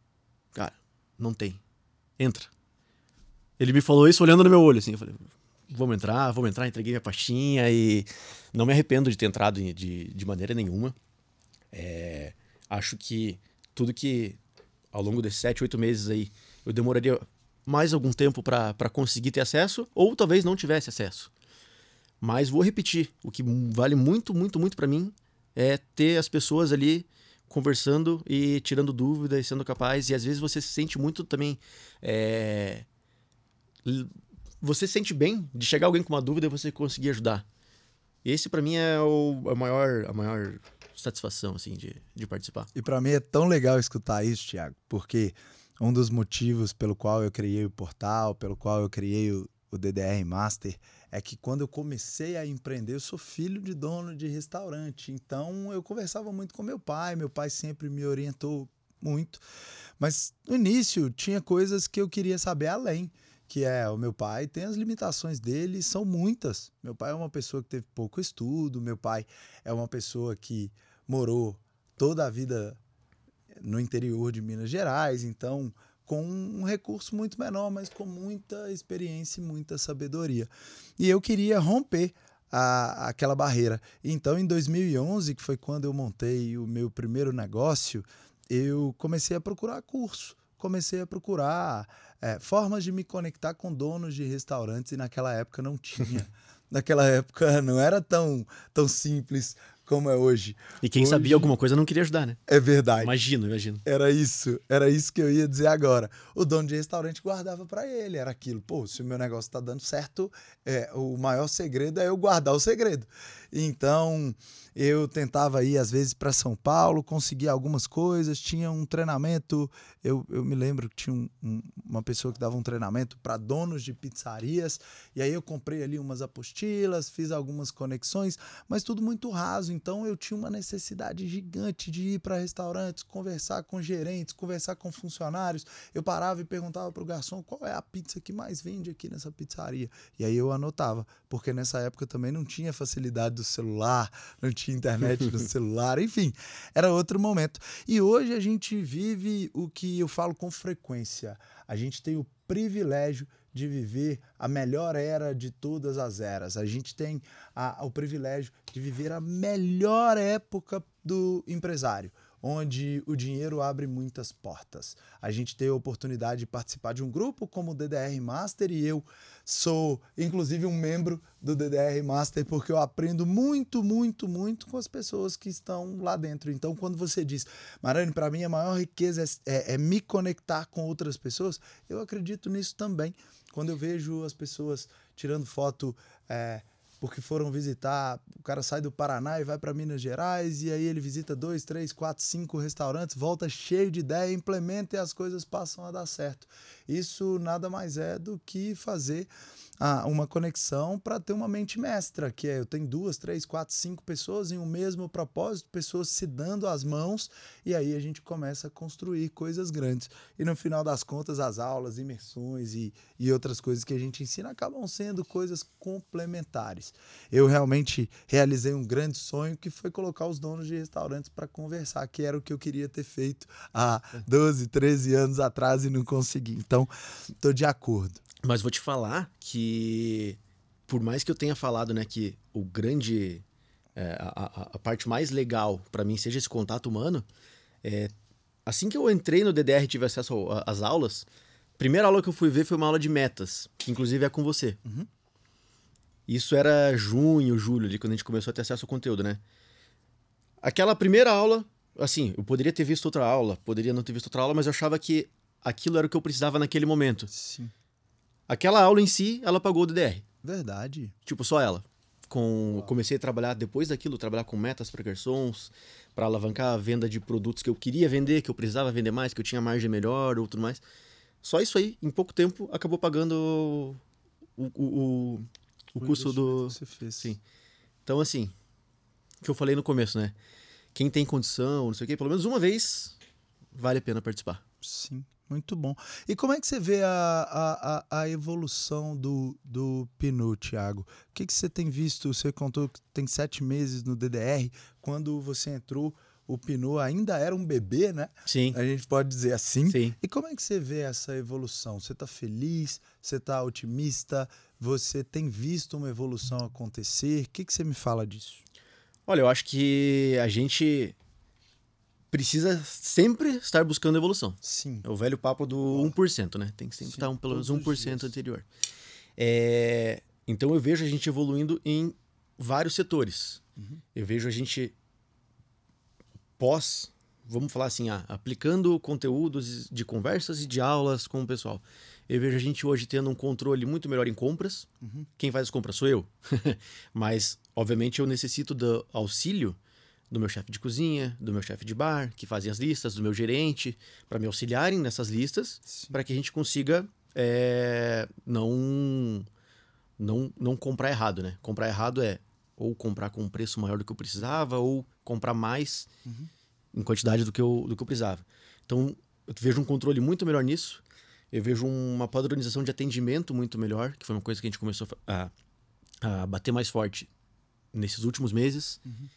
Speaker 1: Cara, não tem. Entra. Ele me falou isso olhando no meu olho, assim. Eu falei, vamos entrar, vamos entrar. Entreguei minha pastinha e não me arrependo de ter entrado de, de maneira nenhuma. É, acho que tudo que ao longo desses sete, oito meses aí eu demoraria mais algum tempo para conseguir ter acesso ou talvez não tivesse acesso. Mas vou repetir, o que vale muito, muito, muito para mim é ter as pessoas ali conversando e tirando dúvidas e sendo capaz. E às vezes você se sente muito também. É... Você se sente bem de chegar alguém com uma dúvida e você conseguir ajudar. Esse para mim é o, a maior, a maior satisfação assim de, de participar.
Speaker 2: E para mim é tão legal escutar isso, Thiago, porque um dos motivos pelo qual eu criei o portal, pelo qual eu criei o, o DDR Master, é que quando eu comecei a empreender, eu sou filho de dono de restaurante, então eu conversava muito com meu pai, meu pai sempre me orientou muito, mas no início tinha coisas que eu queria saber além, que é o meu pai tem as limitações dele, são muitas. Meu pai é uma pessoa que teve pouco estudo, meu pai é uma pessoa que morou toda a vida no interior de Minas Gerais, então com um recurso muito menor, mas com muita experiência e muita sabedoria. E eu queria romper a, aquela barreira. Então, em 2011, que foi quando eu montei o meu primeiro negócio, eu comecei a procurar curso, comecei a procurar é, formas de me conectar com donos de restaurantes e naquela época não tinha. naquela época não era tão, tão simples como é hoje.
Speaker 1: E quem
Speaker 2: hoje...
Speaker 1: sabia alguma coisa não queria ajudar, né?
Speaker 2: É verdade.
Speaker 1: Imagino, imagino.
Speaker 2: Era isso, era isso que eu ia dizer agora. O dono de restaurante guardava para ele, era aquilo. Pô, se o meu negócio tá dando certo, é, o maior segredo é eu guardar o segredo. Então, eu tentava ir às vezes para São Paulo, conseguia algumas coisas, tinha um treinamento, eu, eu me lembro que tinha um, um, uma pessoa que dava um treinamento para donos de pizzarias, e aí eu comprei ali umas apostilas, fiz algumas conexões, mas tudo muito raso, então eu tinha uma necessidade gigante de ir para restaurantes, conversar com gerentes, conversar com funcionários. Eu parava e perguntava para o garçom qual é a pizza que mais vende aqui nessa pizzaria. E aí eu anotava, porque nessa época também não tinha facilidade do celular, não tinha internet no celular, enfim, era outro momento. E hoje a gente vive o que eu falo com frequência. A gente tem o privilégio de viver a melhor era de todas as eras. A gente tem a, o privilégio de viver a melhor época do empresário onde o dinheiro abre muitas portas. A gente tem a oportunidade de participar de um grupo como o DDR Master e eu sou, inclusive, um membro do DDR Master porque eu aprendo muito, muito, muito com as pessoas que estão lá dentro. Então, quando você diz, Marane, para mim a maior riqueza é, é, é me conectar com outras pessoas, eu acredito nisso também. Quando eu vejo as pessoas tirando foto. É, porque foram visitar. O cara sai do Paraná e vai para Minas Gerais, e aí ele visita dois, três, quatro, cinco restaurantes, volta cheio de ideia, implementa e as coisas passam a dar certo. Isso nada mais é do que fazer ah, uma conexão para ter uma mente mestra, que é eu tenho duas, três, quatro, cinco pessoas em um mesmo propósito, pessoas se dando as mãos, e aí a gente começa a construir coisas grandes. E no final das contas, as aulas, imersões e, e outras coisas que a gente ensina acabam sendo coisas complementares. Eu realmente realizei um grande sonho que foi colocar os donos de restaurantes para conversar, que era o que eu queria ter feito há 12, 13 anos atrás e não consegui. Então, estou de acordo.
Speaker 1: Mas vou te falar que, por mais que eu tenha falado, né, que o grande. É, a, a, parte mais legal para mim seja esse contato humano, é, assim que eu entrei no DDR e tive acesso às aulas, a primeira aula que eu fui ver foi uma aula de metas, que inclusive é com você. Uhum. Isso era junho, julho, ali, quando a gente começou a ter acesso ao conteúdo, né? Aquela primeira aula, assim, eu poderia ter visto outra aula, poderia não ter visto outra aula, mas eu achava que aquilo era o que eu precisava naquele momento.
Speaker 2: Sim.
Speaker 1: Aquela aula em si, ela pagou o DDR.
Speaker 2: Verdade.
Speaker 1: Tipo, só ela. Com, comecei a trabalhar depois daquilo, trabalhar com metas para garçons, para alavancar a venda de produtos que eu queria vender, que eu precisava vender mais, que eu tinha margem melhor ou tudo mais. Só isso aí, em pouco tempo, acabou pagando o, o, o, o, o custo do.
Speaker 2: Que você fez.
Speaker 1: Sim. Então, assim, que eu falei no começo, né? Quem tem condição, não sei o quê, pelo menos uma vez, vale a pena participar.
Speaker 2: Sim. Muito bom. E como é que você vê a, a, a evolução do, do Pinu, Thiago? O que, que você tem visto? Você contou que tem sete meses no DDR. Quando você entrou, o Pinu ainda era um bebê, né?
Speaker 1: Sim.
Speaker 2: A gente pode dizer assim.
Speaker 1: Sim.
Speaker 2: E como é que você vê essa evolução? Você está feliz? Você está otimista? Você tem visto uma evolução acontecer? O que, que você me fala disso?
Speaker 1: Olha, eu acho que a gente precisa sempre estar buscando evolução.
Speaker 2: Sim.
Speaker 1: É o velho papo do 1%, né? Tem que sempre Sim, estar um, pelo menos 1% anterior. É, então eu vejo a gente evoluindo em vários setores. Uhum. Eu vejo a gente pós, vamos falar assim, ah, aplicando conteúdos de conversas e de aulas com o pessoal. Eu vejo a gente hoje tendo um controle muito melhor em compras. Uhum. Quem faz as compras sou eu. Mas, obviamente, eu necessito do auxílio do meu chefe de cozinha, do meu chefe de bar, que fazem as listas, do meu gerente, para me auxiliarem nessas listas, para que a gente consiga é, não, não, não comprar errado, né? Comprar errado é ou comprar com um preço maior do que eu precisava, ou comprar mais uhum. em quantidade do que, eu, do que eu precisava. Então, eu vejo um controle muito melhor nisso. Eu vejo uma padronização de atendimento muito melhor, que foi uma coisa que a gente começou a, a bater mais forte nesses últimos meses. Uhum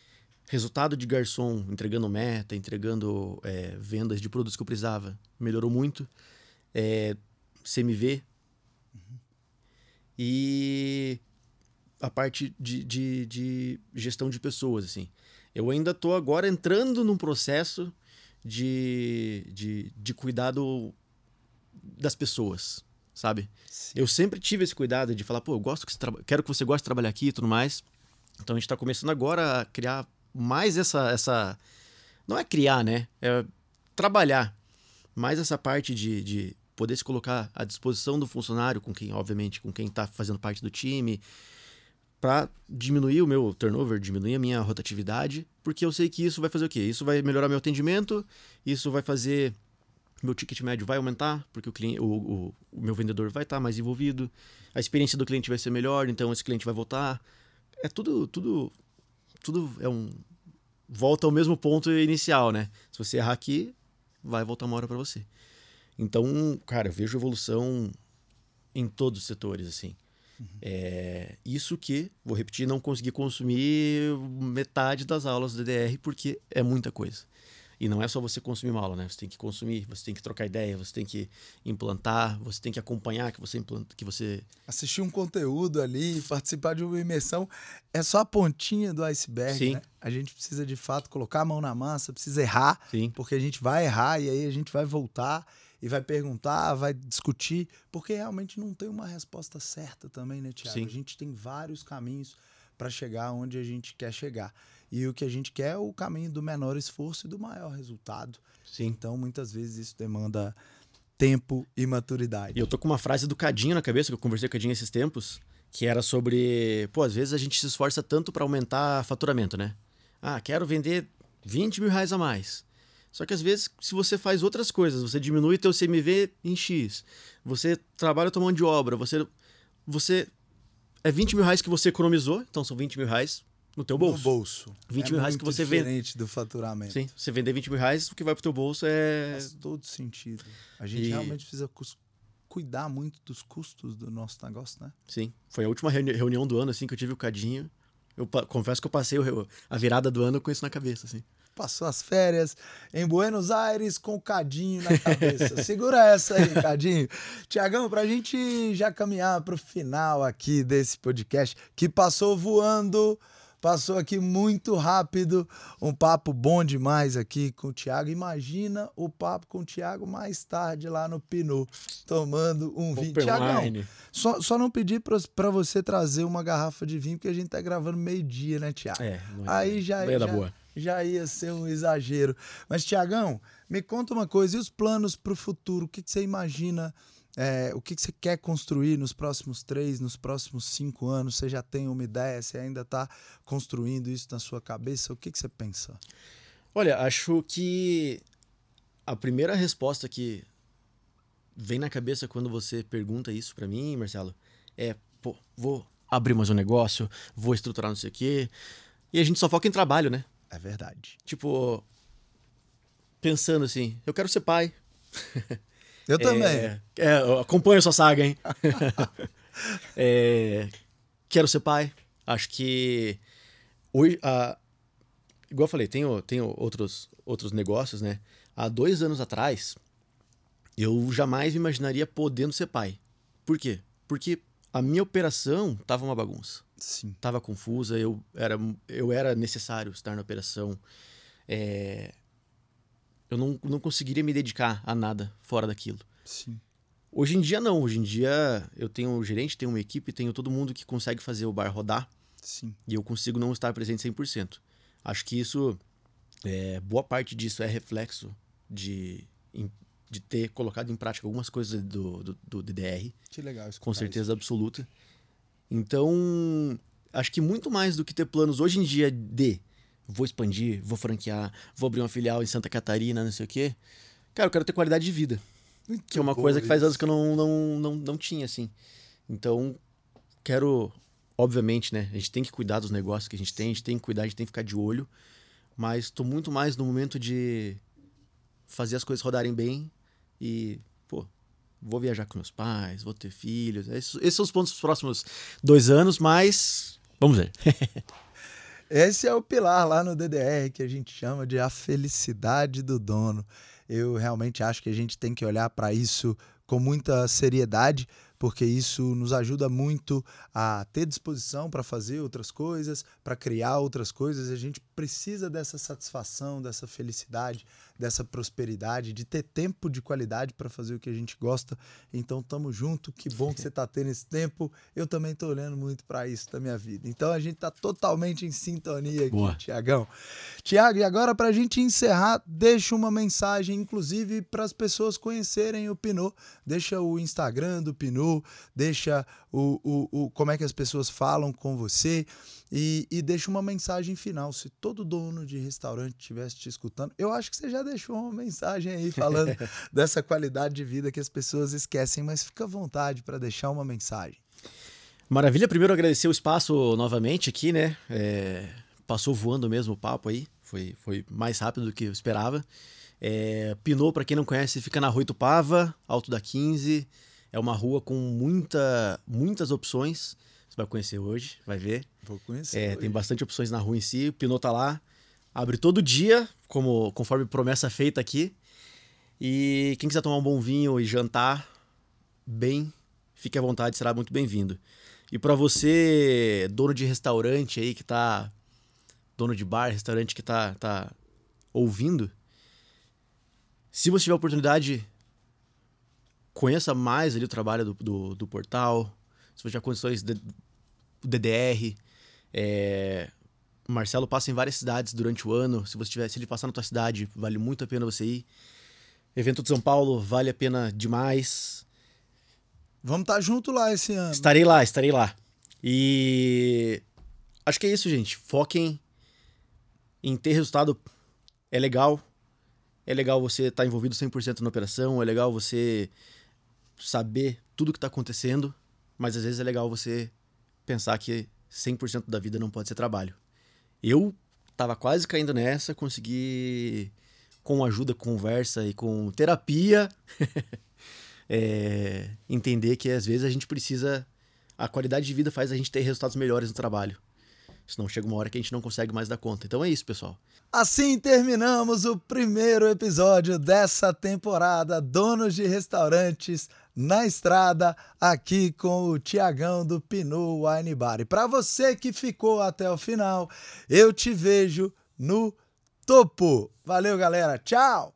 Speaker 1: resultado de garçom entregando meta, entregando é, vendas de produtos que eu precisava, melhorou muito. É, CMV. Uhum. E a parte de, de, de, gestão de pessoas, assim. Eu ainda estou agora entrando num processo de, de, de cuidado das pessoas, sabe? Sim. Eu sempre tive esse cuidado de falar, pô, eu gosto que você quero que você goste de trabalhar aqui e tudo mais. Então a gente está começando agora a criar mais essa, essa. Não é criar, né? É trabalhar. Mais essa parte de, de poder se colocar à disposição do funcionário, com quem, obviamente, com quem está fazendo parte do time, para diminuir o meu turnover, diminuir a minha rotatividade, porque eu sei que isso vai fazer o quê? Isso vai melhorar meu atendimento, isso vai fazer meu ticket médio vai aumentar, porque o, cliente, o, o, o meu vendedor vai estar tá mais envolvido, a experiência do cliente vai ser melhor, então esse cliente vai voltar. É tudo, tudo tudo é um, volta ao mesmo ponto inicial, né? Se você errar aqui, vai voltar uma hora para você. Então, cara, eu vejo evolução em todos os setores, assim. Uhum. É, isso que, vou repetir, não consegui consumir metade das aulas do DDR porque é muita coisa. E não é só você consumir uma aula, né? Você tem que consumir, você tem que trocar ideia, você tem que implantar, você tem que acompanhar que você implanta, que você
Speaker 2: assistir um conteúdo ali, participar de uma imersão é só a pontinha do iceberg, Sim. né? A gente precisa de fato colocar a mão na massa, precisa errar, Sim. porque a gente vai errar e aí a gente vai voltar e vai perguntar, vai discutir, porque realmente não tem uma resposta certa também, né, Tiago? A gente tem vários caminhos para chegar onde a gente quer chegar. E o que a gente quer é o caminho do menor esforço e do maior resultado. Sim. Então, muitas vezes isso demanda tempo e maturidade.
Speaker 1: E eu tô com uma frase do Cadinho na cabeça, que eu conversei com o Cadinho esses tempos, que era sobre, pô, às vezes a gente se esforça tanto para aumentar faturamento, né? Ah, quero vender 20 mil reais a mais. Só que às vezes, se você faz outras coisas, você diminui teu CMV em X, você trabalha mão de obra, você, você é 20 mil reais que você economizou, então são 20 mil reais no teu bolso.
Speaker 2: No bolso.
Speaker 1: 20 é mil reais que você vende.
Speaker 2: diferente do faturamento.
Speaker 1: Sim, você vender 20 mil reais, o que vai pro teu bolso é.
Speaker 2: Faz todo sentido. A gente e... realmente precisa cuidar muito dos custos do nosso negócio, né?
Speaker 1: Sim. Foi a última reuni reunião do ano, assim, que eu tive o Cadinho. Eu confesso que eu passei a virada do ano com isso na cabeça, assim.
Speaker 2: Passou as férias em Buenos Aires com o Cadinho na cabeça. Segura essa aí, Cadinho. Tiagão, pra gente já caminhar pro final aqui desse podcast, que passou voando Passou aqui muito rápido, um papo bom demais aqui com o Thiago. Imagina o papo com o Thiago mais tarde lá no Pinu, tomando um vinho. Tiagão, só, só não pedi para você trazer uma garrafa de vinho, porque a gente tá gravando meio-dia, né, Thiago? É, não é, Aí já, já, boa. já ia ser um exagero. Mas, Tiagão, me conta uma coisa, e os planos para o futuro? O que, que você imagina? É, o que, que, você quer construir nos próximos três, nos próximos cinco anos? Você já tem uma ideia? Você ainda está construindo isso na sua cabeça? O que, que você pensa?
Speaker 1: Olha, acho que a primeira resposta que vem na cabeça quando você pergunta isso para mim, Marcelo, é: pô, vou abrir mais um negócio, vou estruturar não sei o quê. E a gente só foca em trabalho, né?
Speaker 2: É verdade.
Speaker 1: Tipo, pensando assim, eu quero ser pai.
Speaker 2: Eu também. É,
Speaker 1: é, acompanho a sua saga, hein? é, quero ser pai. Acho que hoje, igual eu falei, tenho, tenho outros, outros negócios, né? Há dois anos atrás, eu jamais me imaginaria podendo ser pai. Por quê? Porque a minha operação tava uma bagunça.
Speaker 2: Sim.
Speaker 1: Tava confusa, eu era, eu era necessário estar na operação. É, eu não, não conseguiria me dedicar a nada fora daquilo.
Speaker 2: Sim.
Speaker 1: Hoje em dia, não. Hoje em dia, eu tenho um gerente, tenho uma equipe, tenho todo mundo que consegue fazer o bar rodar.
Speaker 2: Sim.
Speaker 1: E eu consigo não estar presente 100%. Acho que isso, é, boa parte disso é reflexo de, de ter colocado em prática algumas coisas do, do, do DDR.
Speaker 2: Que legal.
Speaker 1: Com certeza isso. absoluta. Então, acho que muito mais do que ter planos hoje em dia de vou expandir, vou franquear, vou abrir uma filial em Santa Catarina, não sei o quê. Cara, eu quero ter qualidade de vida. Muito que é uma coisa que faz anos que eu não, não, não, não tinha, assim. Então, quero, obviamente, né? A gente tem que cuidar dos negócios que a gente tem, a gente tem que cuidar, a gente tem que ficar de olho. Mas estou muito mais no momento de fazer as coisas rodarem bem e, pô, vou viajar com meus pais, vou ter filhos. Esses, esses são os pontos dos próximos dois anos, mas vamos ver.
Speaker 2: Esse é o pilar lá no DDR que a gente chama de a felicidade do dono. Eu realmente acho que a gente tem que olhar para isso com muita seriedade, porque isso nos ajuda muito a ter disposição para fazer outras coisas, para criar outras coisas. A gente precisa dessa satisfação, dessa felicidade, dessa prosperidade, de ter tempo de qualidade para fazer o que a gente gosta. Então, tamo junto. Que bom que você está tendo esse tempo. Eu também estou olhando muito para isso da minha vida. Então, a gente está totalmente em sintonia aqui, Tiagão. Tiago, e agora para a gente encerrar, deixa uma mensagem, inclusive para as pessoas conhecerem o Pinot. Deixa o Instagram do Pinot, deixa o, o, o como é que as pessoas falam com você. E, e deixa uma mensagem final. Se todo dono de restaurante estivesse te escutando, eu acho que você já deixou uma mensagem aí falando dessa qualidade de vida que as pessoas esquecem, mas fica à vontade para deixar uma mensagem.
Speaker 1: Maravilha. Primeiro agradecer o espaço novamente aqui, né? É, passou voando mesmo o papo aí. Foi, foi mais rápido do que eu esperava. É, Pinot, para quem não conhece, fica na Rua Itupava, alto da 15. É uma rua com muita, muitas opções. Vai conhecer hoje, vai ver.
Speaker 2: Vou conhecer.
Speaker 1: É, tem bastante opções na rua em si. O Pinot tá lá. Abre todo dia, como conforme promessa feita aqui. E quem quiser tomar um bom vinho e jantar bem, fique à vontade, será muito bem-vindo. E para você, dono de restaurante aí que tá dono de bar, restaurante que tá tá ouvindo, se você tiver oportunidade, conheça mais ali o trabalho do, do, do portal. Se você tiver condições do DDR, é, o Marcelo passa em várias cidades durante o ano. Se você tiver, se ele passar na tua cidade, vale muito a pena você ir. Evento de São Paulo vale a pena demais.
Speaker 2: Vamos estar tá junto lá esse ano.
Speaker 1: Estarei lá, estarei lá. E acho que é isso, gente. Foquem em ter resultado. É legal. É legal você estar tá envolvido 100% na operação, é legal você saber tudo o que está acontecendo, mas às vezes é legal você pensar que 100% da vida não pode ser trabalho. Eu tava quase caindo nessa, consegui, com ajuda, conversa e com terapia, é, entender que às vezes a gente precisa. A qualidade de vida faz a gente ter resultados melhores no trabalho. Senão chega uma hora que a gente não consegue mais dar conta. Então é isso, pessoal.
Speaker 2: Assim terminamos o primeiro episódio dessa temporada Donos de Restaurantes na estrada, aqui com o Tiagão do Pinu Wine Bar. E para você que ficou até o final, eu te vejo no topo. Valeu, galera. Tchau!